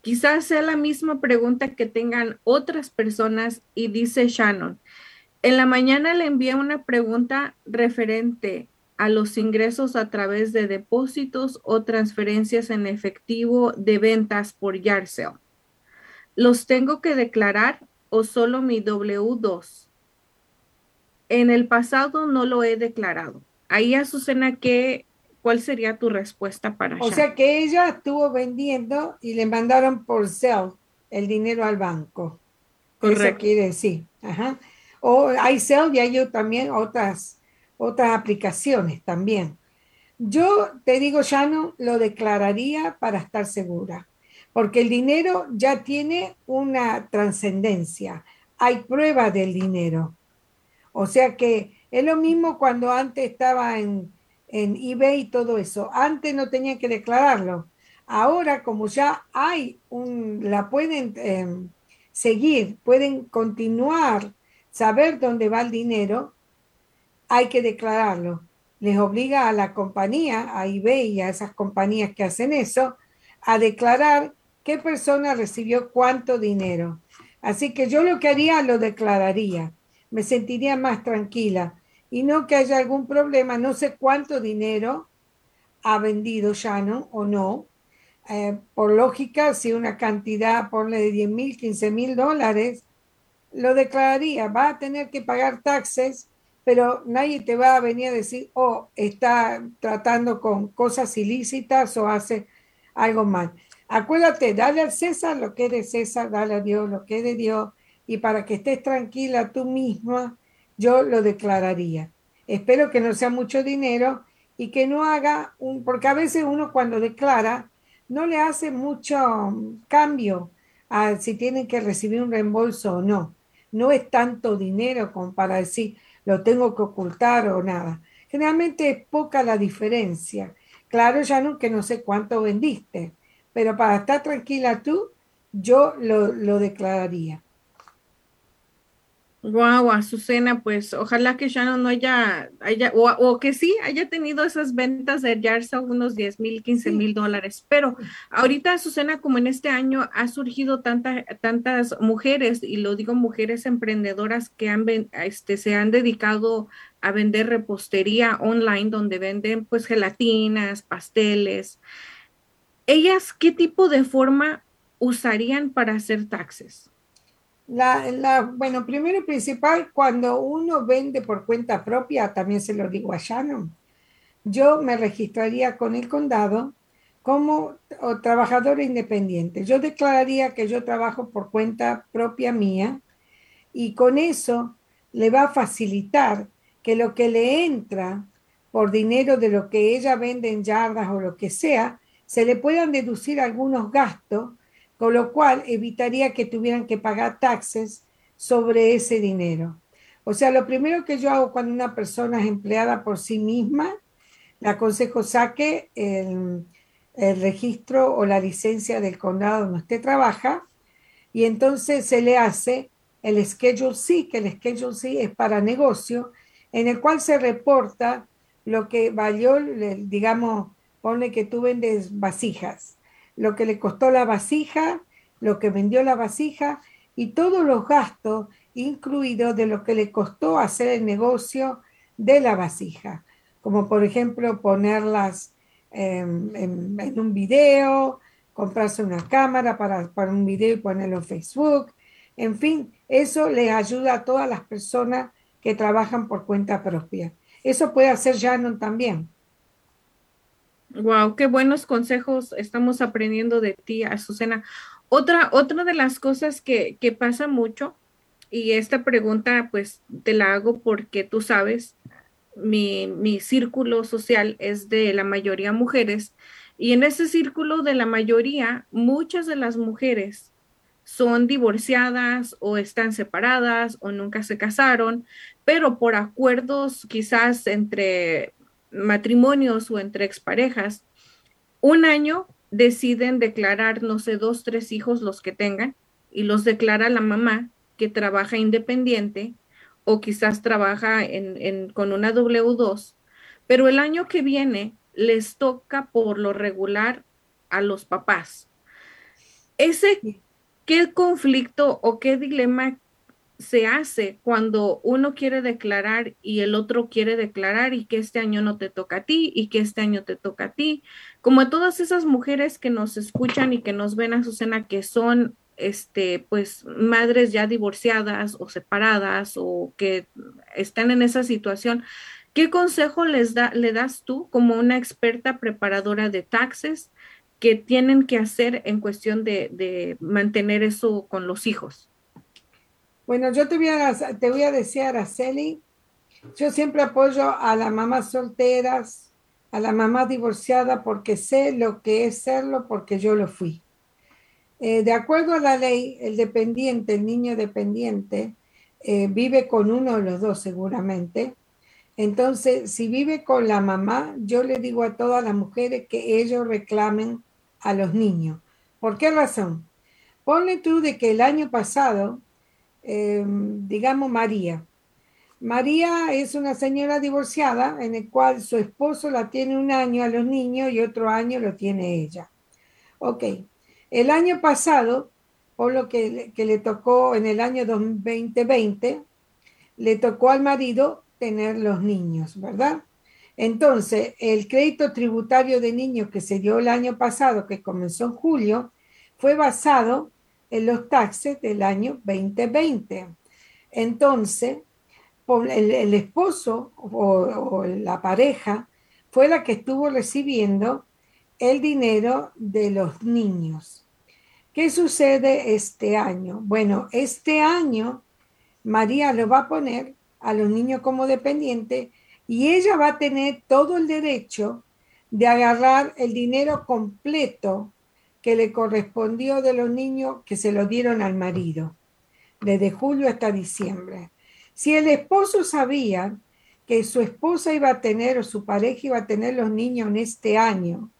quizás sea la misma pregunta que tengan otras personas y dice Shannon. En la mañana le envié una pregunta referente a los ingresos a través de depósitos o transferencias en efectivo de ventas por yard ¿Los tengo que declarar o solo mi W2? En el pasado no lo he declarado. Ahí, Azucena, ¿qué, ¿cuál sería tu respuesta para O sea que ella estuvo vendiendo y le mandaron por sell el dinero al banco. Correcto. Eso quiere decir. Ajá. O hay sell y hay también otras, otras aplicaciones también. Yo te digo, ya no lo declararía para estar segura, porque el dinero ya tiene una trascendencia. Hay prueba del dinero. O sea que es lo mismo cuando antes estaba en, eBay y todo eso. Antes no tenía que declararlo. Ahora, como ya hay un, la pueden em, seguir, pueden continuar, saber dónde va el dinero, hay que declararlo. Les obliga a la compañía, a eBay y a esas compañías que hacen eso, a declarar qué persona recibió cuánto dinero. Así que yo lo que haría lo declararía me sentiría más tranquila y no que haya algún problema. No sé cuánto dinero ha vendido Shannon o no. Eh, por lógica, si una cantidad, ponle de 10 mil, 15 mil dólares, lo declararía. Va a tener que pagar taxes, pero nadie te va a venir a decir, oh, está tratando con cosas ilícitas o hace algo mal. Acuérdate, dale al César lo que es de César, dale a Dios lo que es de Dios y para que estés tranquila tú misma, yo lo declararía. Espero que no sea mucho dinero y que no haga un, porque a veces uno cuando declara no le hace mucho cambio a si tienen que recibir un reembolso o no. No es tanto dinero como para decir lo tengo que ocultar o nada. Generalmente es poca la diferencia. Claro, ya no que no sé cuánto vendiste, pero para estar tranquila tú, yo lo, lo declararía. Wow, Azucena, pues ojalá que Shannon no haya, haya o, que sí haya tenido esas ventas de Yarsa unos 10 mil, 15 mil dólares. Pero ahorita, Azucena, como en este año ha surgido tanta, tantas mujeres, y lo digo mujeres emprendedoras que han, este, se han dedicado a vender repostería online, donde venden pues gelatinas, pasteles. ¿Ellas qué tipo de forma usarían para hacer taxes? La, bueno, primero y principal, cuando uno vende por cuenta propia, también se lo digo a Shannon, yo me registraría con el condado como trabajador independiente. Yo declararía que yo trabajo por cuenta propia mía y con eso le va a facilitar que lo que le entra por dinero de lo que ella vende en yardas o lo que sea, se le puedan deducir algunos gastos, con lo cual evitaría que tuvieran que pagar taxes sobre ese dinero. O sea, lo primero que yo hago cuando una persona es empleada por sí misma, le aconsejo saque el, el registro o la licencia del condado donde usted trabaja y entonces se le hace el Schedule C, que el Schedule C es para negocio, en el cual se reporta lo que valió, digamos, pone que tú vendes vasijas, lo que le costó la vasija, lo que vendió la vasija y todos los gastos incluidos de lo que le costó hacer el negocio de la vasija, como por ejemplo ponerlas en, en un video, comprarse una cámara para, para un video y ponerlo en Facebook, en fin, eso le ayuda a todas las personas que trabajan por cuenta propia. Eso puede hacer Shannon también. Wow, qué buenos consejos estamos aprendiendo de ti, Azucena. Otra, otra de las cosas que, que pasa mucho, y esta pregunta pues te la hago porque tú sabes, mi, mi círculo social es de la mayoría mujeres, y en ese círculo de la mayoría, muchas de las mujeres son divorciadas o están separadas o nunca se casaron, pero por acuerdos quizás entre matrimonios o entre exparejas, un año deciden declarar, no sé, dos, tres hijos los que tengan y los declara la mamá que trabaja independiente o quizás trabaja en, con una W2, pero el año que viene les toca por lo regular a los papás. Ese ¿Qué conflicto o qué dilema se hace cuando uno quiere declarar y el otro quiere declarar y que este año no te toca a ti y que este año te toca a ti? Como a todas esas mujeres que nos escuchan y que nos ven a Susana que son este pues madres ya divorciadas o separadas o que están en esa situación, ¿qué consejo les da le das tú como una experta preparadora de taxes que tienen que hacer en cuestión de, mantener eso con los hijos? Bueno, yo te voy a, te a decir, yo siempre apoyo a las mamás solteras, a la mamá divorciada, porque sé lo que es serlo, porque yo lo fui. Eh, de acuerdo a la ley, el dependiente, el niño dependiente, eh, vive con uno de los dos seguramente. Entonces, si vive con la mamá, yo le digo a todas las mujeres que ellos reclamen a los niños. ¿Por qué razón? Ponle tú de que el año pasado, em, digamos María, María es una señora divorciada en el cual su esposo la tiene un año a los niños y otro año lo tiene ella. Ok, el año pasado, por lo que, que le tocó en el año 2020, le tocó al marido tener los niños, ¿verdad? Entonces, el crédito tributario de niños que se dio el año pasado, que comenzó en julio, fue basado en los taxes del año 2020. Entonces, el, esposo o, la pareja fue la que estuvo recibiendo el dinero de los niños. ¿Qué sucede este año? Bueno, este año María lo va a poner a los niños como dependientes y ella va a tener todo el derecho de agarrar el dinero completo que le correspondió de los niños que se lo dieron al marido, desde julio hasta diciembre. Si el esposo sabía que su esposa iba a tener o su pareja iba a tener los niños en este año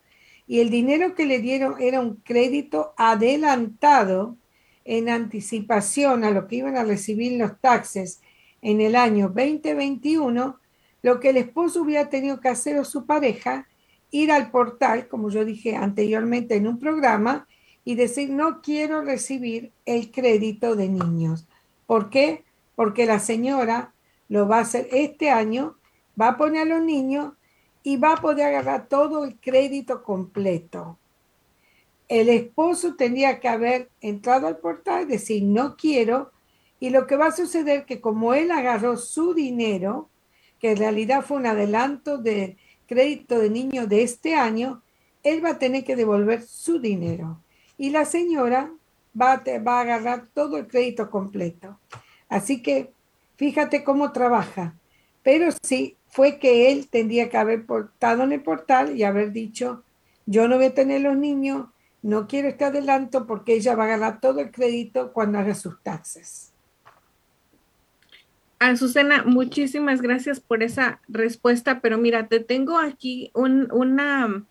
y el dinero que le dieron era un crédito adelantado en anticipación a lo que iban a recibir los taxes en el año 2021, lo que el esposo hubiera tenido que hacer o su pareja, ir al portal, como yo dije anteriormente en un programa, y decir, no quiero recibir el crédito de niños. ¿Por qué? Porque la señora lo va a hacer este año, va a poner a los niños y va a poder agarrar todo el crédito completo. El esposo tendría que haber entrado al portal y decir, no quiero Y lo que va a suceder que como él agarró su dinero, que en realidad fue un adelanto de crédito de niño de este año, él va a tener que devolver su dinero. Y la señora va a, agarrar todo el crédito completo. Así que fíjate cómo trabaja. Pero sí, fue que él tendría que haber portado en el portal y haber dicho, yo no voy a tener los niños, no quiero este adelanto porque ella va a ganar todo el crédito cuando haga sus taxes. Azucena, muchísimas gracias por esa respuesta, pero mira, te tengo aquí un, una,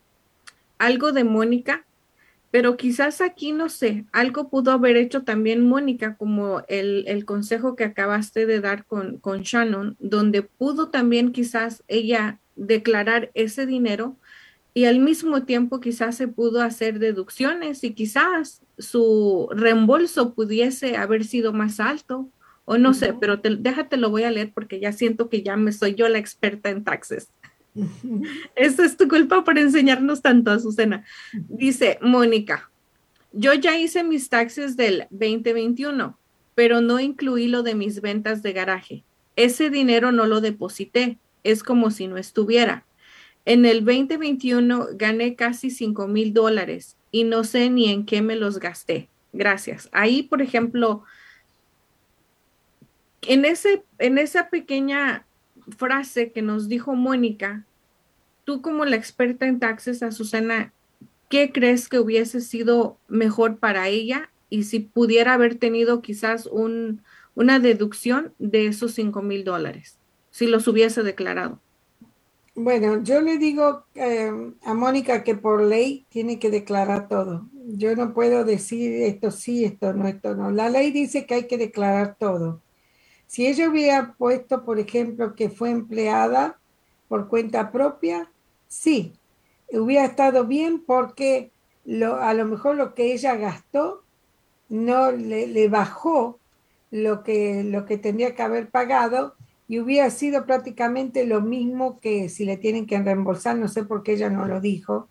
algo de Mónica, pero quizás aquí, no sé, algo pudo haber hecho también Mónica, como el, el consejo que acabaste de dar con, con Shannon, donde pudo también quizás ella declarar ese dinero y al mismo tiempo quizás se pudo hacer deducciones y quizás su reembolso pudiese haber sido más alto o no sé, pero déjate lo voy a leer porque ya siento que ya me soy yo la experta en taxes. Esa es tu culpa por enseñarnos tanto, Azucena. Dice Mónica, yo ya hice mis taxes del 2021, pero no incluí lo de mis ventas de garaje. Ese dinero no lo deposité, es como si no estuviera. En el 2021 gané casi 5 mil dólares y no sé ni en qué me los gasté. Gracias. Ahí, por ejemplo, en, ese, en esa pequeña frase que nos dijo Mónica, tú como la experta en taxes, Azucena, ¿qué crees que hubiese sido mejor para ella? Y si pudiera haber tenido quizás un, una deducción de esos 5 mil dólares, si los hubiese declarado. Bueno, yo le digo eh, a Mónica que por ley tiene que declarar todo. Yo no puedo decir esto sí, esto no, esto no. La ley dice que hay que declarar todo. Si ella hubiera puesto, por ejemplo, que fue empleada por cuenta propia, sí, hubiera estado bien porque a lo mejor lo que ella gastó no le, bajó lo que, lo que tendría que haber pagado y hubiera sido prácticamente lo mismo que si le tienen que reembolsar, no sé por qué ella no lo dijo,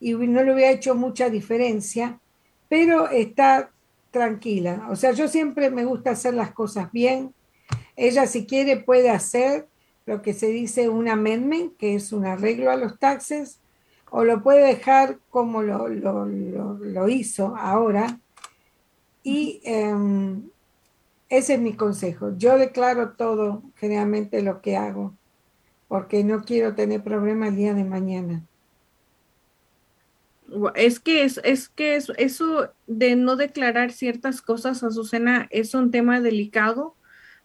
y no le hubiera hecho mucha diferencia, pero está tranquila. O sea, yo siempre me gusta hacer las cosas bien, ella si quiere puede hacer lo que se dice un amendment, que es un arreglo a los taxes, o lo puede dejar como lo, lo, hizo ahora. Y em, ese es mi consejo. Yo declaro todo, generalmente lo que hago, porque no quiero tener problemas el día de mañana. Es que es, es que eso de no declarar ciertas cosas, Azucena, es un tema delicado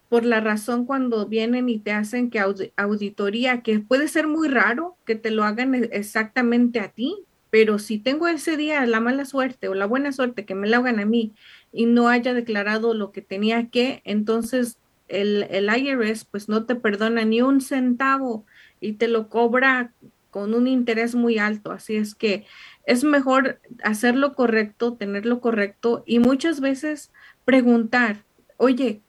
por la razón cuando vienen y te hacen que auditoría, que puede ser muy raro que te lo hagan e-, exactamente a ti, pero si tengo ese día la mala suerte o la buena suerte que me la hagan a mí y no haya declarado lo que tenía que, entonces el, el IRS pues no te perdona ni un centavo y te lo cobra con un interés muy alto. Así es que es mejor hacerlo correcto, tenerlo correcto y muchas veces preguntar, oye,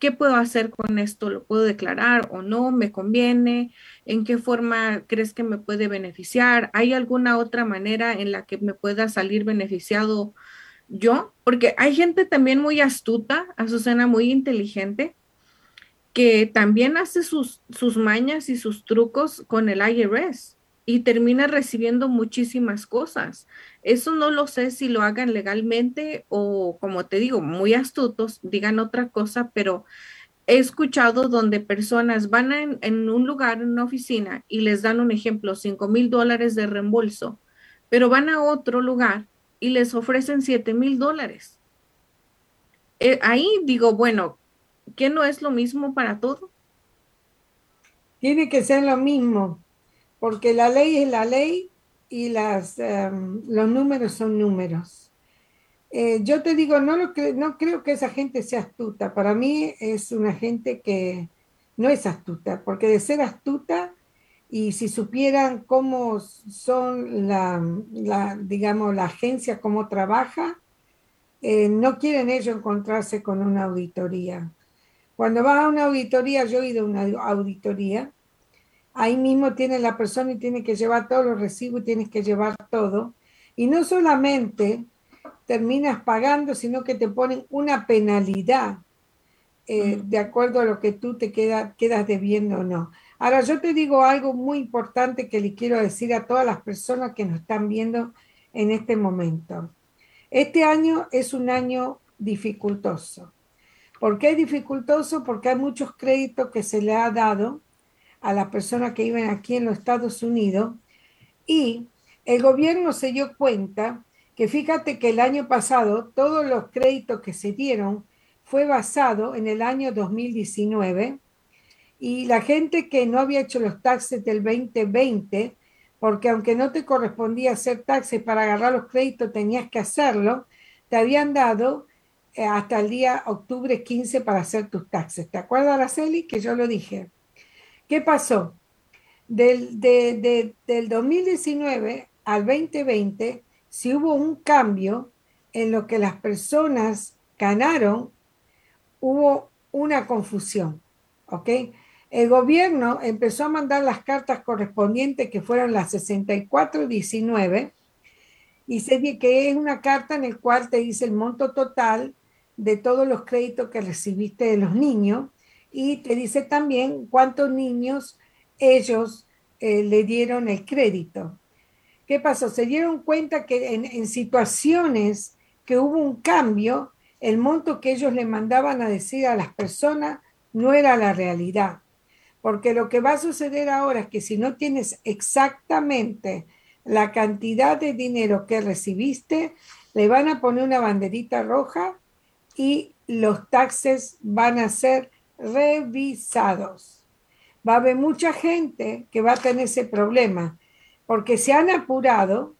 ¿Qué puedo hacer con esto? ¿Lo puedo declarar o no? ¿Me conviene? ¿En qué forma crees que me puede beneficiar? ¿Hay alguna otra manera en la que me pueda salir beneficiado yo? Porque hay gente también muy astuta, Azucena, muy inteligente, que también hace sus, sus mañas y sus trucos con el IRS y termina recibiendo muchísimas cosas. Eso no lo sé si lo hagan legalmente o, como te digo, muy astutos, digan otra cosa, pero he escuchado donde personas van en, un lugar, en una oficina, y les dan un ejemplo, 5 mil dólares de reembolso, pero van a otro lugar y les ofrecen 7 mil dólares. Eh, ahí digo, bueno, ¿qué no es lo mismo para todo? Tiene que ser lo mismo, porque la ley es la ley y las, em, los números son números. Eh, yo te digo, no, lo no creo que esa gente sea astuta. Para mí es una gente que no es astuta, porque de ser astuta y si supieran cómo son la, la digamos, la agencia, cómo trabaja, eh, no quieren ellos encontrarse con una auditoría. Cuando vas a una auditoría, yo he ido a una auditoría, ahí mismo tiene la persona y tiene que llevar todos los recibos y tienes que llevar todo. Y no solamente terminas pagando, sino que te ponen una penalidad eh, de acuerdo a lo que tú te queda, quedas debiendo o no. Ahora, yo te digo algo muy importante que le quiero decir a todas las personas que nos están viendo en este momento. Este año es un año dificultoso. ¿Por qué es dificultoso? Porque hay muchos créditos que se le ha dado a las personas que viven aquí en los Estados Unidos y el gobierno se dio cuenta que fíjate que el año pasado todos los créditos que se dieron fue basado en el año 2019 y la gente que no había hecho los taxes del 2020, porque aunque no te correspondía hacer taxes para agarrar los créditos, tenías que hacerlo, te habían dado eh, hasta el día octubre 15 para hacer tus taxes. ¿Te acuerdas, Araceli? Que yo lo dije. ¿Qué pasó? Del, del 2019 al 2020, si hubo un cambio en lo que las personas ganaron, hubo una confusión. ¿Ok? El gobierno empezó a mandar las cartas correspondientes, que fueron las 6419, y se que es una carta en la cual te dice el monto total de todos los créditos que recibiste de los niños y te dice también cuántos niños ellos eh, le dieron el crédito. ¿Qué pasó? Se dieron cuenta que en, en situaciones que hubo un cambio, el monto que ellos le mandaban a decir a las personas no era la realidad. Porque lo que va a suceder ahora es que si no tienes exactamente la cantidad de dinero que recibiste, le van a poner una banderita roja y los taxes van a ser revisados. Va a haber mucha gente que va a tener ese problema porque se han apurado,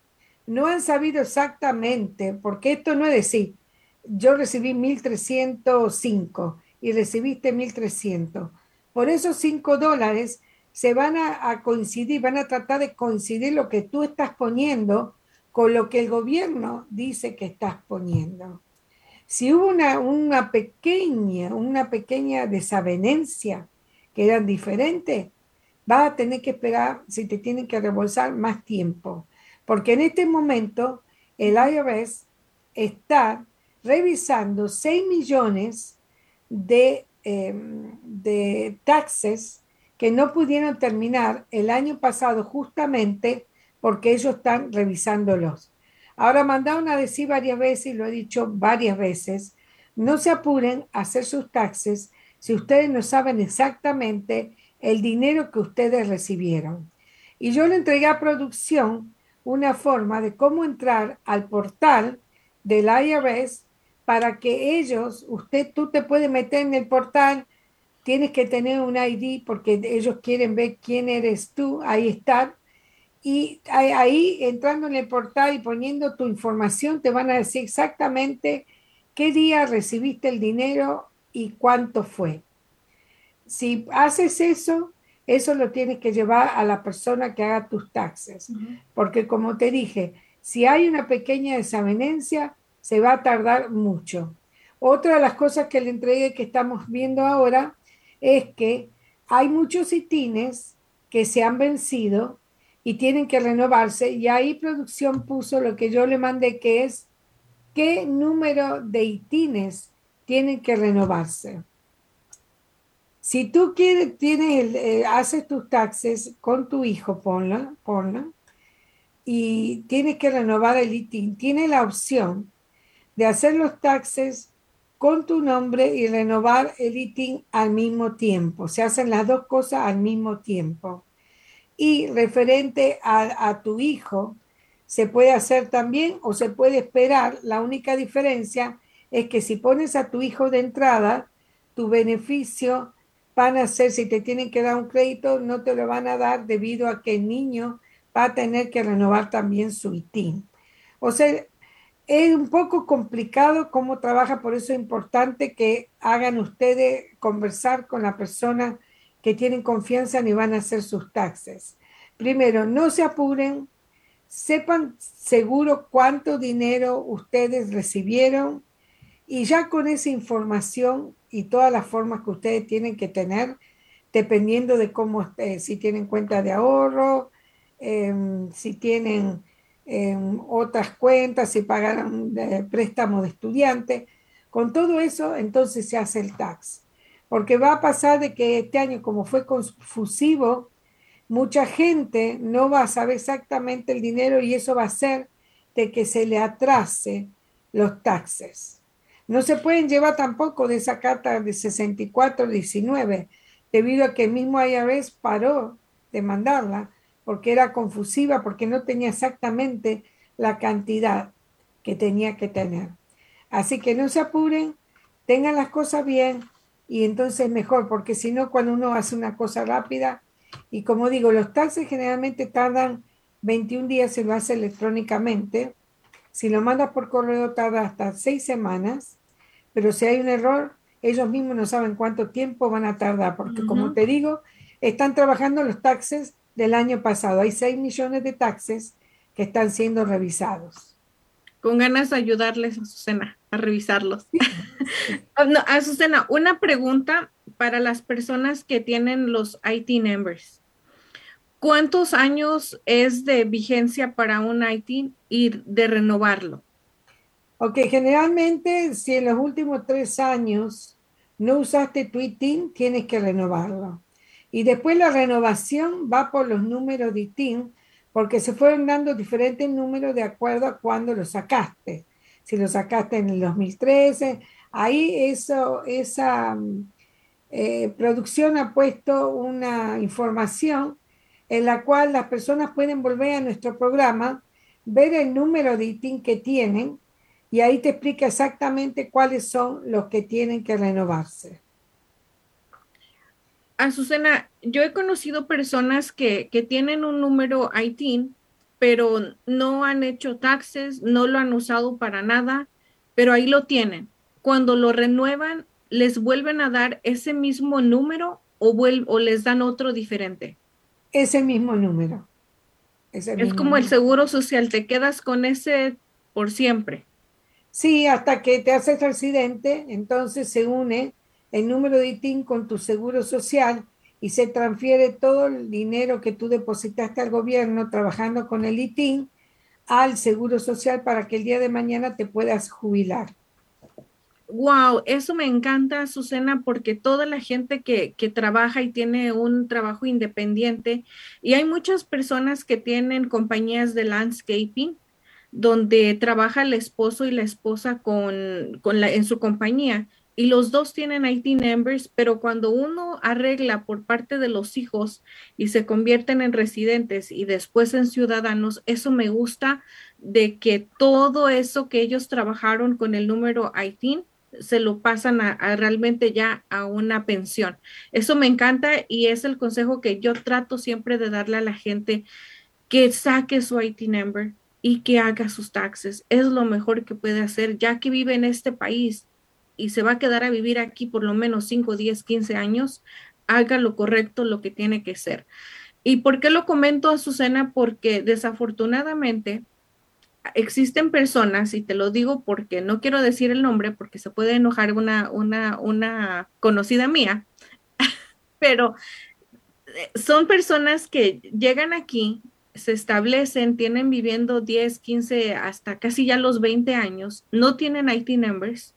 no han sabido exactamente, porque esto no es decir, yo recibí 1.305 y recibiste 1.300 por esos 5 dólares se van a, coincidir, van a tratar de coincidir lo que tú estás poniendo con lo que el gobierno dice que estás poniendo. Si hubo una, pequeña, una pequeña desavenencia que eran diferentes, vas a tener que esperar si te tienen que rebolsar más tiempo. Porque en este momento el IRS está revisando 6 millones de Em, de taxes que no pudieron terminar el año pasado justamente porque ellos están revisándolos. Ahora mandaron a decir varias veces, y lo he dicho varias veces, no se apuren a hacer sus taxes si ustedes no saben exactamente el dinero que ustedes recibieron. Y yo le entregué a producción una forma de cómo entrar al portal del IRS para que ellos, usted, tú te puedes meter en el portal, tienes que tener un ID porque ellos quieren ver quién eres tú, ahí está. Y ahí, entrando en el portal y poniendo tu información, te van a decir exactamente qué día recibiste el dinero y cuánto fue. Si haces eso, eso lo tienes que llevar a la persona que haga tus taxes. Porque como te dije, si hay una pequeña desavenencia, se va a tardar mucho. Otra de las cosas que le entregué que estamos viendo ahora es que hay muchos itines que se han vencido y tienen que renovarse y ahí producción puso lo que yo le mandé que es qué número de itines tienen que renovarse. Si tú quieres, tienes eh, haces tus taxes con tu hijo, ponla, ponla, y tienes que renovar el ITIN. Tiene la opción de hacer los taxes con tu nombre y renovar el ITIN al mismo tiempo. Se hacen las dos cosas al mismo tiempo. Y referente a, tu hijo, se puede hacer también o se puede esperar. La única diferencia es que si pones a tu hijo de entrada, tu beneficio van a ser, si te tienen que dar un crédito, no te lo van a dar debido a que el niño va a tener que renovar también su ITIN. O sea, es un poco complicado cómo trabaja, por eso es importante que hagan ustedes conversar con la persona que tienen confianza y van a hacer sus taxes. Primero, no se apuren, sepan seguro cuánto dinero ustedes recibieron y ya con esa información y todas las formas que ustedes tienen que tener, dependiendo de cómo, eh, si tienen cuenta de ahorro, em, si tienen en otras cuentas, si pagaron préstamo de estudiante. Con todo eso, entonces se hace el tax. Porque va a pasar de que este año, como fue confusivo, mucha gente no va a saber exactamente el dinero y eso va a hacer de que se le atrase los taxes. No se pueden llevar tampoco de esa carta de 64-19, debido a que el mismo IRS paró de mandarla porque era confusiva, porque no tenía exactamente la cantidad que tenía que tener. Así que no se apuren, tengan las cosas bien y entonces mejor, porque si no, cuando uno hace una cosa rápida, y como digo, los taxes generalmente tardan 21 días si lo hace electrónicamente. Si lo mandas por correo tarda hasta 6 semanas, pero si hay un error, ellos mismos no saben cuánto tiempo van a tardar, porque como te digo, están trabajando los taxes del año pasado. Hay 6 millones de taxes que están siendo revisados. Con ganas de ayudarles a Azucena a revisarlos. Oh, no, Azucena, una pregunta para las personas que tienen los IT numbers. ¿Cuántos años es de vigencia para un IT y de renovarlo? Ok, generalmente si en los últimos tres años no usaste tu ITIN, tienes que renovarlo. Y después la renovación va por los números de ITIN, porque se fueron dando diferentes números de acuerdo a cuándo lo sacaste. Si lo sacaste en el 2013, ahí esa eh, producción ha puesto una información en la cual las personas pueden volver a nuestro programa, ver el número de ITIN que tienen y ahí te explica exactamente cuáles son los que tienen que renovarse. Azucena, yo he conocido personas que, que tienen un número ITIN, pero no han hecho taxes, no lo han usado para nada, pero ahí lo tienen. Cuando lo renuevan, ¿les vuelven a dar ese mismo número o, o les dan otro diferente? ese mismo número. es como el seguro social, te quedas con ese por siempre. Sí, hasta que te haces accidente, entonces se une el número de ITIN con tu seguro social y se transfiere todo el dinero que tú depositaste al gobierno trabajando con el ITIN al seguro social para que el día de mañana te puedas jubilar. Wow, eso me encanta, Susana, porque toda la gente que, que, trabaja y tiene un trabajo independiente, y hay muchas personas que tienen compañías de landscaping, donde trabaja el esposo y la esposa con, con la, en su compañía, y los dos tienen IT numbers, pero cuando uno arregla por parte de los hijos y se convierten en residentes y después en ciudadanos, eso me gusta de que todo eso que ellos trabajaron con el número IT se lo pasan a, realmente ya a una pensión. Eso me encanta y es el consejo que yo trato siempre de darle a la gente que saque su IT number y que haga sus taxes. Es lo mejor que puede hacer ya que vive en este país y se va a quedar a vivir aquí por lo menos 5, 10, 15 años. Haga lo correcto, lo que tiene que ser. ¿Y por qué lo comento, Azucena? Porque desafortunadamente existen personas, y te lo digo porque no quiero decir el nombre porque se puede enojar una, una, una conocida mía, pero eh, son personas que llegan aquí, se establecen, tienen viviendo 10, 15, hasta casi ya los 20 años, no tienen IT numbers,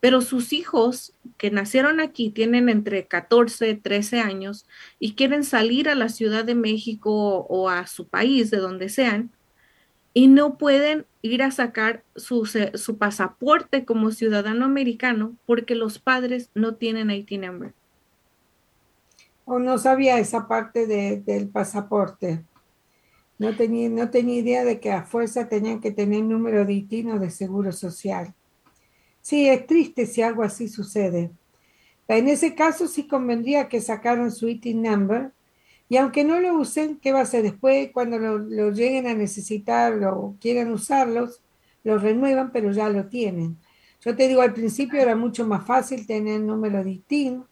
pero sus hijos que nacieron aquí tienen entre 14, 13 años y quieren salir a la Ciudad de México o a su país, de donde sean, y no pueden ir a sacar su, su, pasaporte como ciudadano americano porque los padres no tienen IT number. O no sabía esa parte del pasaporte. No tenía, no tenía idea de que a fuerza tenían que tener número de IT o de seguro social. Sí, es triste si algo así sucede. En ese caso sí convendría que sacaran su IT number y aunque no lo usen, ¿qué va a hacer después cuando lo, lleguen a necesitar o quieran usarlos? Lo renuevan, pero ya lo tienen. Yo te digo, al principio era mucho más fácil tener número distinto.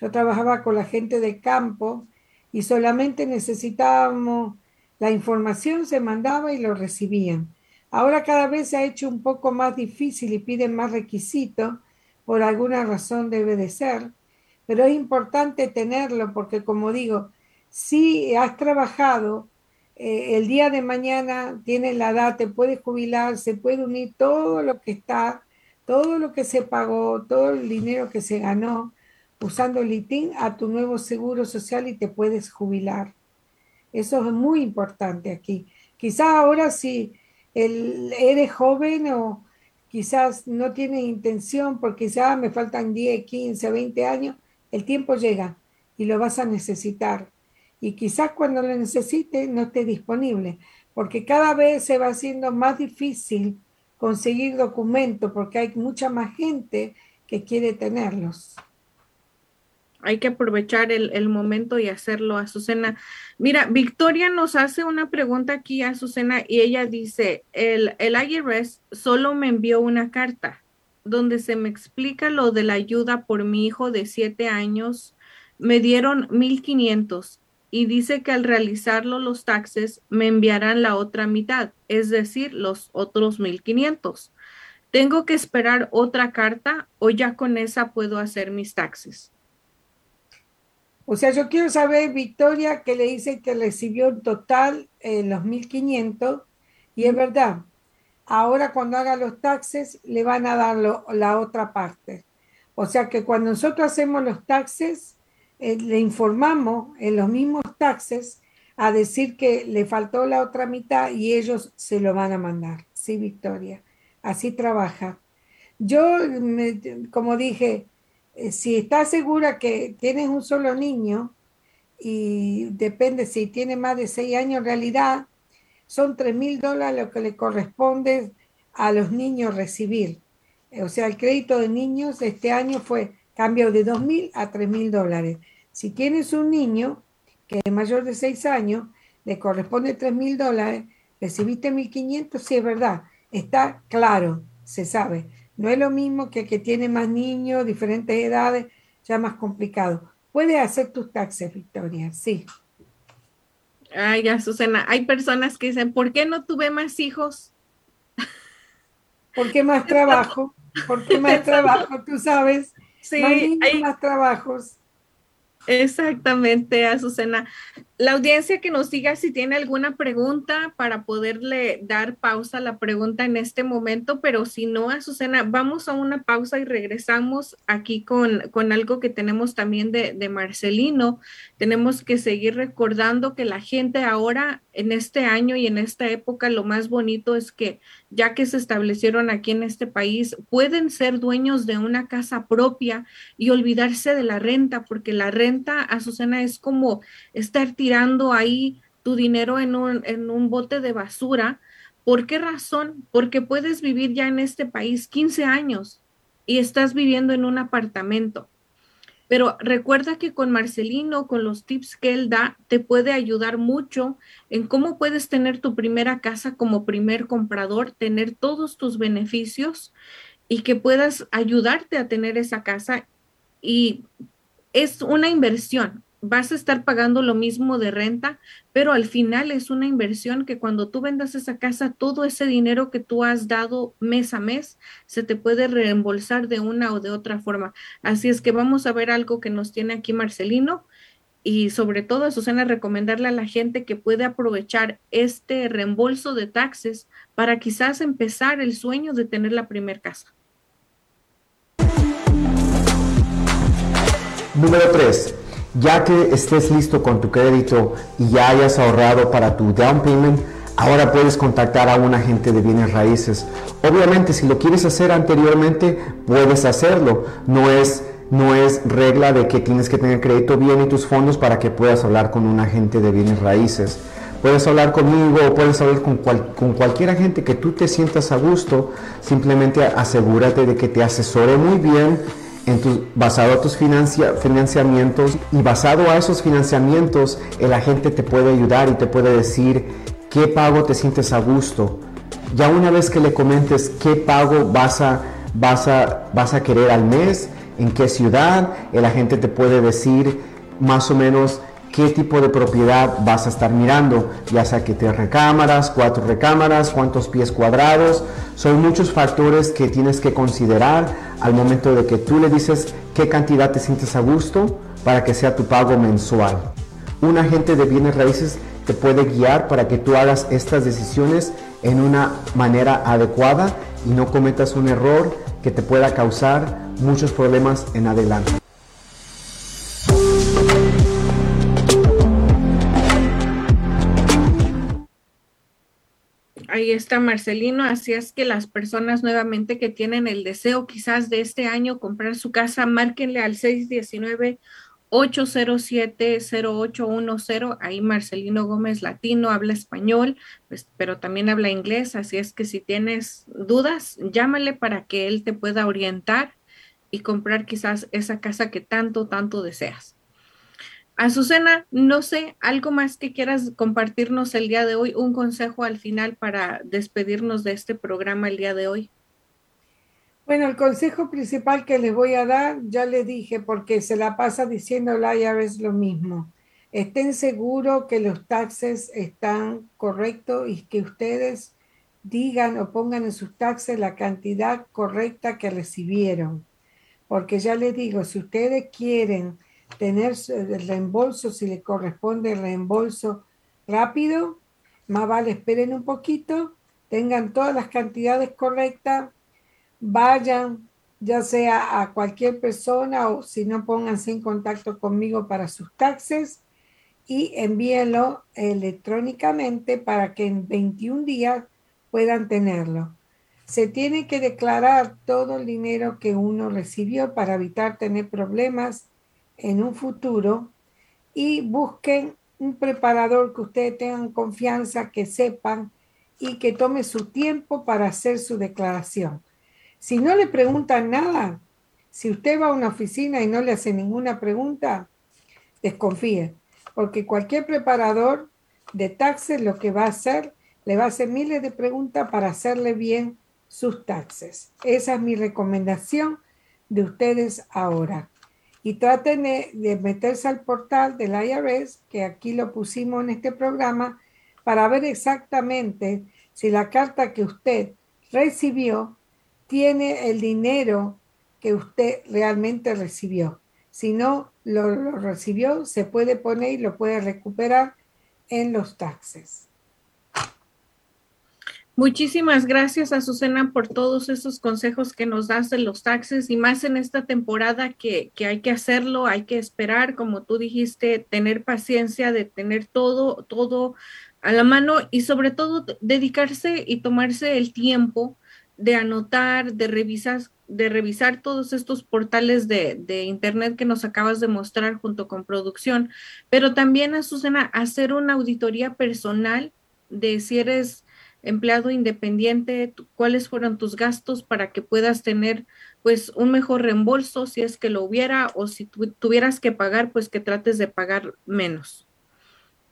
Yo trabajaba con la gente de campo y solamente necesitábamos la información, se mandaba y lo recibían. Ahora cada vez se ha hecho un poco más difícil y piden más requisitos, por alguna razón debe de ser, pero es importante tenerlo porque como digo, si has trabajado, eh, el día de mañana tienes la edad, te puedes jubilar, se puede unir todo lo que está, todo lo que se pagó, todo el dinero que se ganó, usando LITIN a tu nuevo seguro social y te puedes jubilar. Eso es muy importante aquí. Quizás ahora si eres joven o quizás no tienes intención porque quizás me faltan 10, 15, 20 años, el tiempo llega y lo vas a necesitar. Y quizás cuando lo necesites no esté disponible, porque cada vez se va haciendo más difícil conseguir documentos porque hay mucha más gente que quiere tenerlos hay que aprovechar el, momento y hacerlo, Azucena. Mira, Victoria nos hace una pregunta aquí, Azucena, y ella dice, el, el IRS solo me envió una carta donde se me explica lo de la ayuda por mi hijo de siete años. Me dieron 1.500 y dice que al realizarlo los taxes me enviarán la otra mitad, es decir, los otros 1.500. ¿Tengo que esperar otra carta o ya con esa puedo hacer mis taxes? O sea, yo quiero saber, Victoria, que le dice que recibió en total eh, los 1.500 y es verdad. Ahora cuando haga los taxes le van a dar la otra parte. O sea que cuando nosotros hacemos los taxes, eh, le informamos en los mismos taxes a decir que le faltó la otra mitad y ellos se lo van a mandar. Sí, Victoria. Así trabaja. Yo, como dije, eh, si estás segura que tienes un solo niño y depende si tiene más de seis años, en realidad son tres mil dólares lo que le corresponde a los niños recibir. O sea, el crédito de niños este año fue cambio de dos mil a tres mil dólares. Si tienes un niño que es mayor de seis años, le corresponde tres mil dólares, recibiste mil quinientos, sí es verdad, está claro, se sabe. No es lo mismo que que tiene más niños, diferentes edades, ya más complicado. Puede hacer tus taxes, Victoria, sí. Ay, ya, Susana, hay personas que dicen, ¿por qué no tuve más hijos? ¿Por qué más trabajo? ¿Por qué más trabajo? Tú sabes. Sí, hay más trabajos. Exactamente, Azucena. La audiencia que nos diga si tiene alguna pregunta para poderle dar pausa a la pregunta en este momento, pero si no, Azucena, vamos a una pausa y regresamos aquí con, con algo que tenemos también de, Marcelino. Tenemos que seguir recordando que la gente ahora, en este año y en esta época, lo más bonito es que ya que se establecieron aquí en este país, pueden ser dueños de una casa propia y olvidarse de la renta, porque la renta, Azucena, es como estar tirando ahí tu dinero en un, en un bote de basura. ¿Por qué razón? Porque puedes vivir ya en este país 15 años y estás viviendo en un apartamento. Pero recuerda que con Marcelino, con los tips que él da, te puede ayudar mucho en cómo puedes tener tu primera casa como primer comprador, tener todos tus beneficios y que puedas ayudarte a tener esa casa. Y es una inversión vas a estar pagando lo mismo de renta, pero al final es una inversión que cuando tú vendas esa casa, todo ese dinero que tú has dado mes a mes se te puede reembolsar de una o de otra forma. Así es que vamos a ver algo que nos tiene aquí Marcelino y sobre todo, Susana, recomendarle a la gente que puede aprovechar este reembolso de taxes para quizás empezar el sueño de tener la primera casa. Número 3 ya que estés listo con tu crédito y ya hayas ahorrado para tu down payment, ahora puedes contactar a un agente de bienes raíces. Obviamente, si lo quieres hacer anteriormente, puedes hacerlo. No es, no es regla de que tienes que tener crédito bien y tus fondos para que puedas hablar con un agente de bienes raíces. Puedes hablar conmigo o puedes hablar con, con cualquier agente que tú te sientas a gusto. Simplemente asegúrate de que te asesore muy bien basado a tus financiamientos y basado a esos financiamientos el agente te puede ayudar y te puede decir qué pago te sientes a gusto. Ya una vez que le comentes qué pago vas a, vas a, vas a querer al mes, en qué ciudad, el agente te puede decir más o menos qué tipo de propiedad vas a estar mirando, ya sea que tres recámaras, cuatro recámaras, cuántos pies cuadrados. Son muchos factores que tienes que considerar al momento de que tú le dices qué cantidad te sientes a gusto para que sea tu pago mensual. Un agente de bienes raíces te puede guiar para que tú hagas estas decisiones en una manera adecuada y no cometas un error que te pueda causar muchos problemas en adelante. Ahí está Marcelino, así es que las personas nuevamente que tienen el deseo quizás de este año comprar su casa, márquenle al 619 807-0810. Ahí Marcelino Gómez Latino habla español, pues, pero también habla inglés. Así es que si tienes dudas, llámale para que él te pueda orientar y comprar quizás esa casa que tanto, tanto deseas. Azucena, no sé, algo más que quieras compartirnos el día de hoy, un consejo al final para despedirnos de este programa el día de hoy. Bueno, el consejo principal que les voy a dar, ya le dije, porque se la pasa diciendo la IRS lo mismo. Estén seguros que los taxes están correctos y que ustedes digan o pongan en sus taxes la cantidad correcta que recibieron. Porque ya les digo, si ustedes quieren tener el reembolso, si les corresponde el reembolso rápido, más vale esperen un poquito, tengan todas las cantidades correctas vayan ya sea a cualquier persona o si no pónganse en contacto conmigo para sus taxes y envíenlo electrónicamente para que en 21 días puedan tenerlo. Se tiene que declarar todo el dinero que uno recibió para evitar tener problemas en un futuro y busquen un preparador que ustedes tengan confianza, que sepan y que tome su tiempo para hacer su declaración. Si no le preguntan nada, si usted va a una oficina y no le hace ninguna pregunta, desconfíe, porque cualquier preparador de taxes lo que va a hacer, le va a hacer miles de preguntas para hacerle bien sus taxes. Esa es mi recomendación de ustedes ahora. Y traten de, meterse al portal del IRS, que aquí lo pusimos en este programa, para ver exactamente si la carta que usted recibió tiene el dinero que usted realmente recibió. Si no lo, recibió, se puede poner y lo puede recuperar en los taxes. Muchísimas gracias, Azucena, por todos esos consejos que nos das de los taxes y más en esta temporada que, que, hay que hacerlo, hay que esperar, como tú dijiste, tener paciencia de tener todo, todo a la mano y sobre todo dedicarse y tomarse el tiempo de anotar, de revisar, de revisar todos estos portales de, de, internet que nos acabas de mostrar junto con producción, pero también, Azucena, hacer una auditoría personal de si eres empleado independiente, cuáles fueron tus gastos para que puedas tener pues un mejor reembolso si es que lo hubiera o si tuvieras que pagar, pues que trates de pagar menos.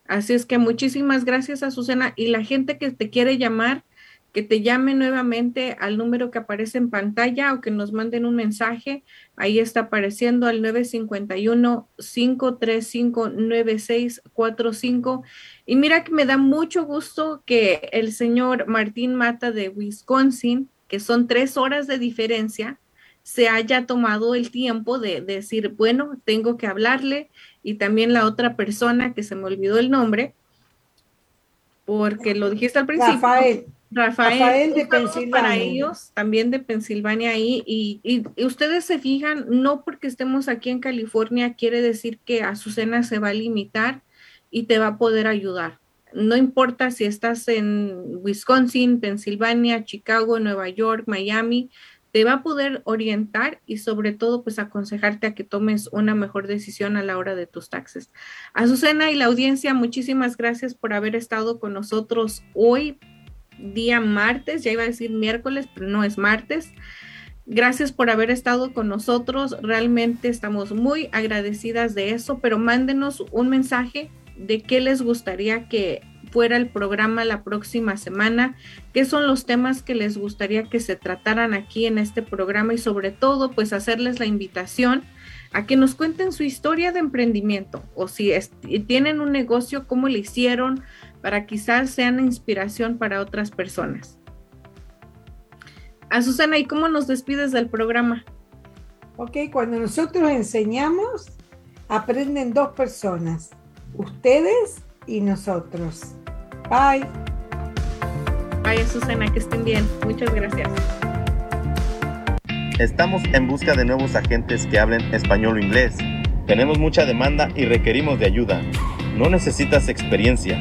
Así es que muchísimas gracias, Azucena. Y la gente que te quiere llamar, que te llame nuevamente al número que aparece en pantalla o que nos manden un mensaje. Ahí está apareciendo al 951-535-9645. Y mira que me da mucho gusto que el señor Martín Mata de Wisconsin, que son tres horas de diferencia, se haya tomado el tiempo de, decir, bueno, tengo que hablarle. Y también la otra persona que se me olvidó el nombre, porque lo dijiste al principio. Rafael. Rafael, de Pensilvania. Para ellos, también de Pensilvania ahí. Y, y, ustedes se fijan, no porque estemos aquí en California quiere decir que Azucena se va a limitar y te va a poder ayudar. No importa si estás en Wisconsin, Pensilvania, Chicago, Nueva York, Miami, te va a poder orientar y sobre todo pues aconsejarte a que tomes una mejor decisión a la hora de tus taxes. Azucena y la audiencia, muchísimas gracias por haber estado con nosotros hoy día martes, ya iba a decir miércoles, pero no es martes. Gracias por haber estado con nosotros. Realmente estamos muy agradecidas de eso, pero mándenos un mensaje de qué les gustaría que fuera el programa la próxima semana, qué son los temas que les gustaría que se trataran aquí en este programa y sobre todo pues hacerles la invitación a que nos cuenten su historia de emprendimiento o si tienen un negocio, cómo le hicieron, para quizás sean inspiración para otras personas. A Susana, ¿y cómo nos despides del programa? Ok, cuando nosotros enseñamos, aprenden dos personas, ustedes y nosotros. Bye. Bye, Susana, que estén bien. Muchas gracias. Estamos en busca de nuevos agentes que hablen español o inglés. Tenemos mucha demanda y requerimos de ayuda. No necesitas experiencia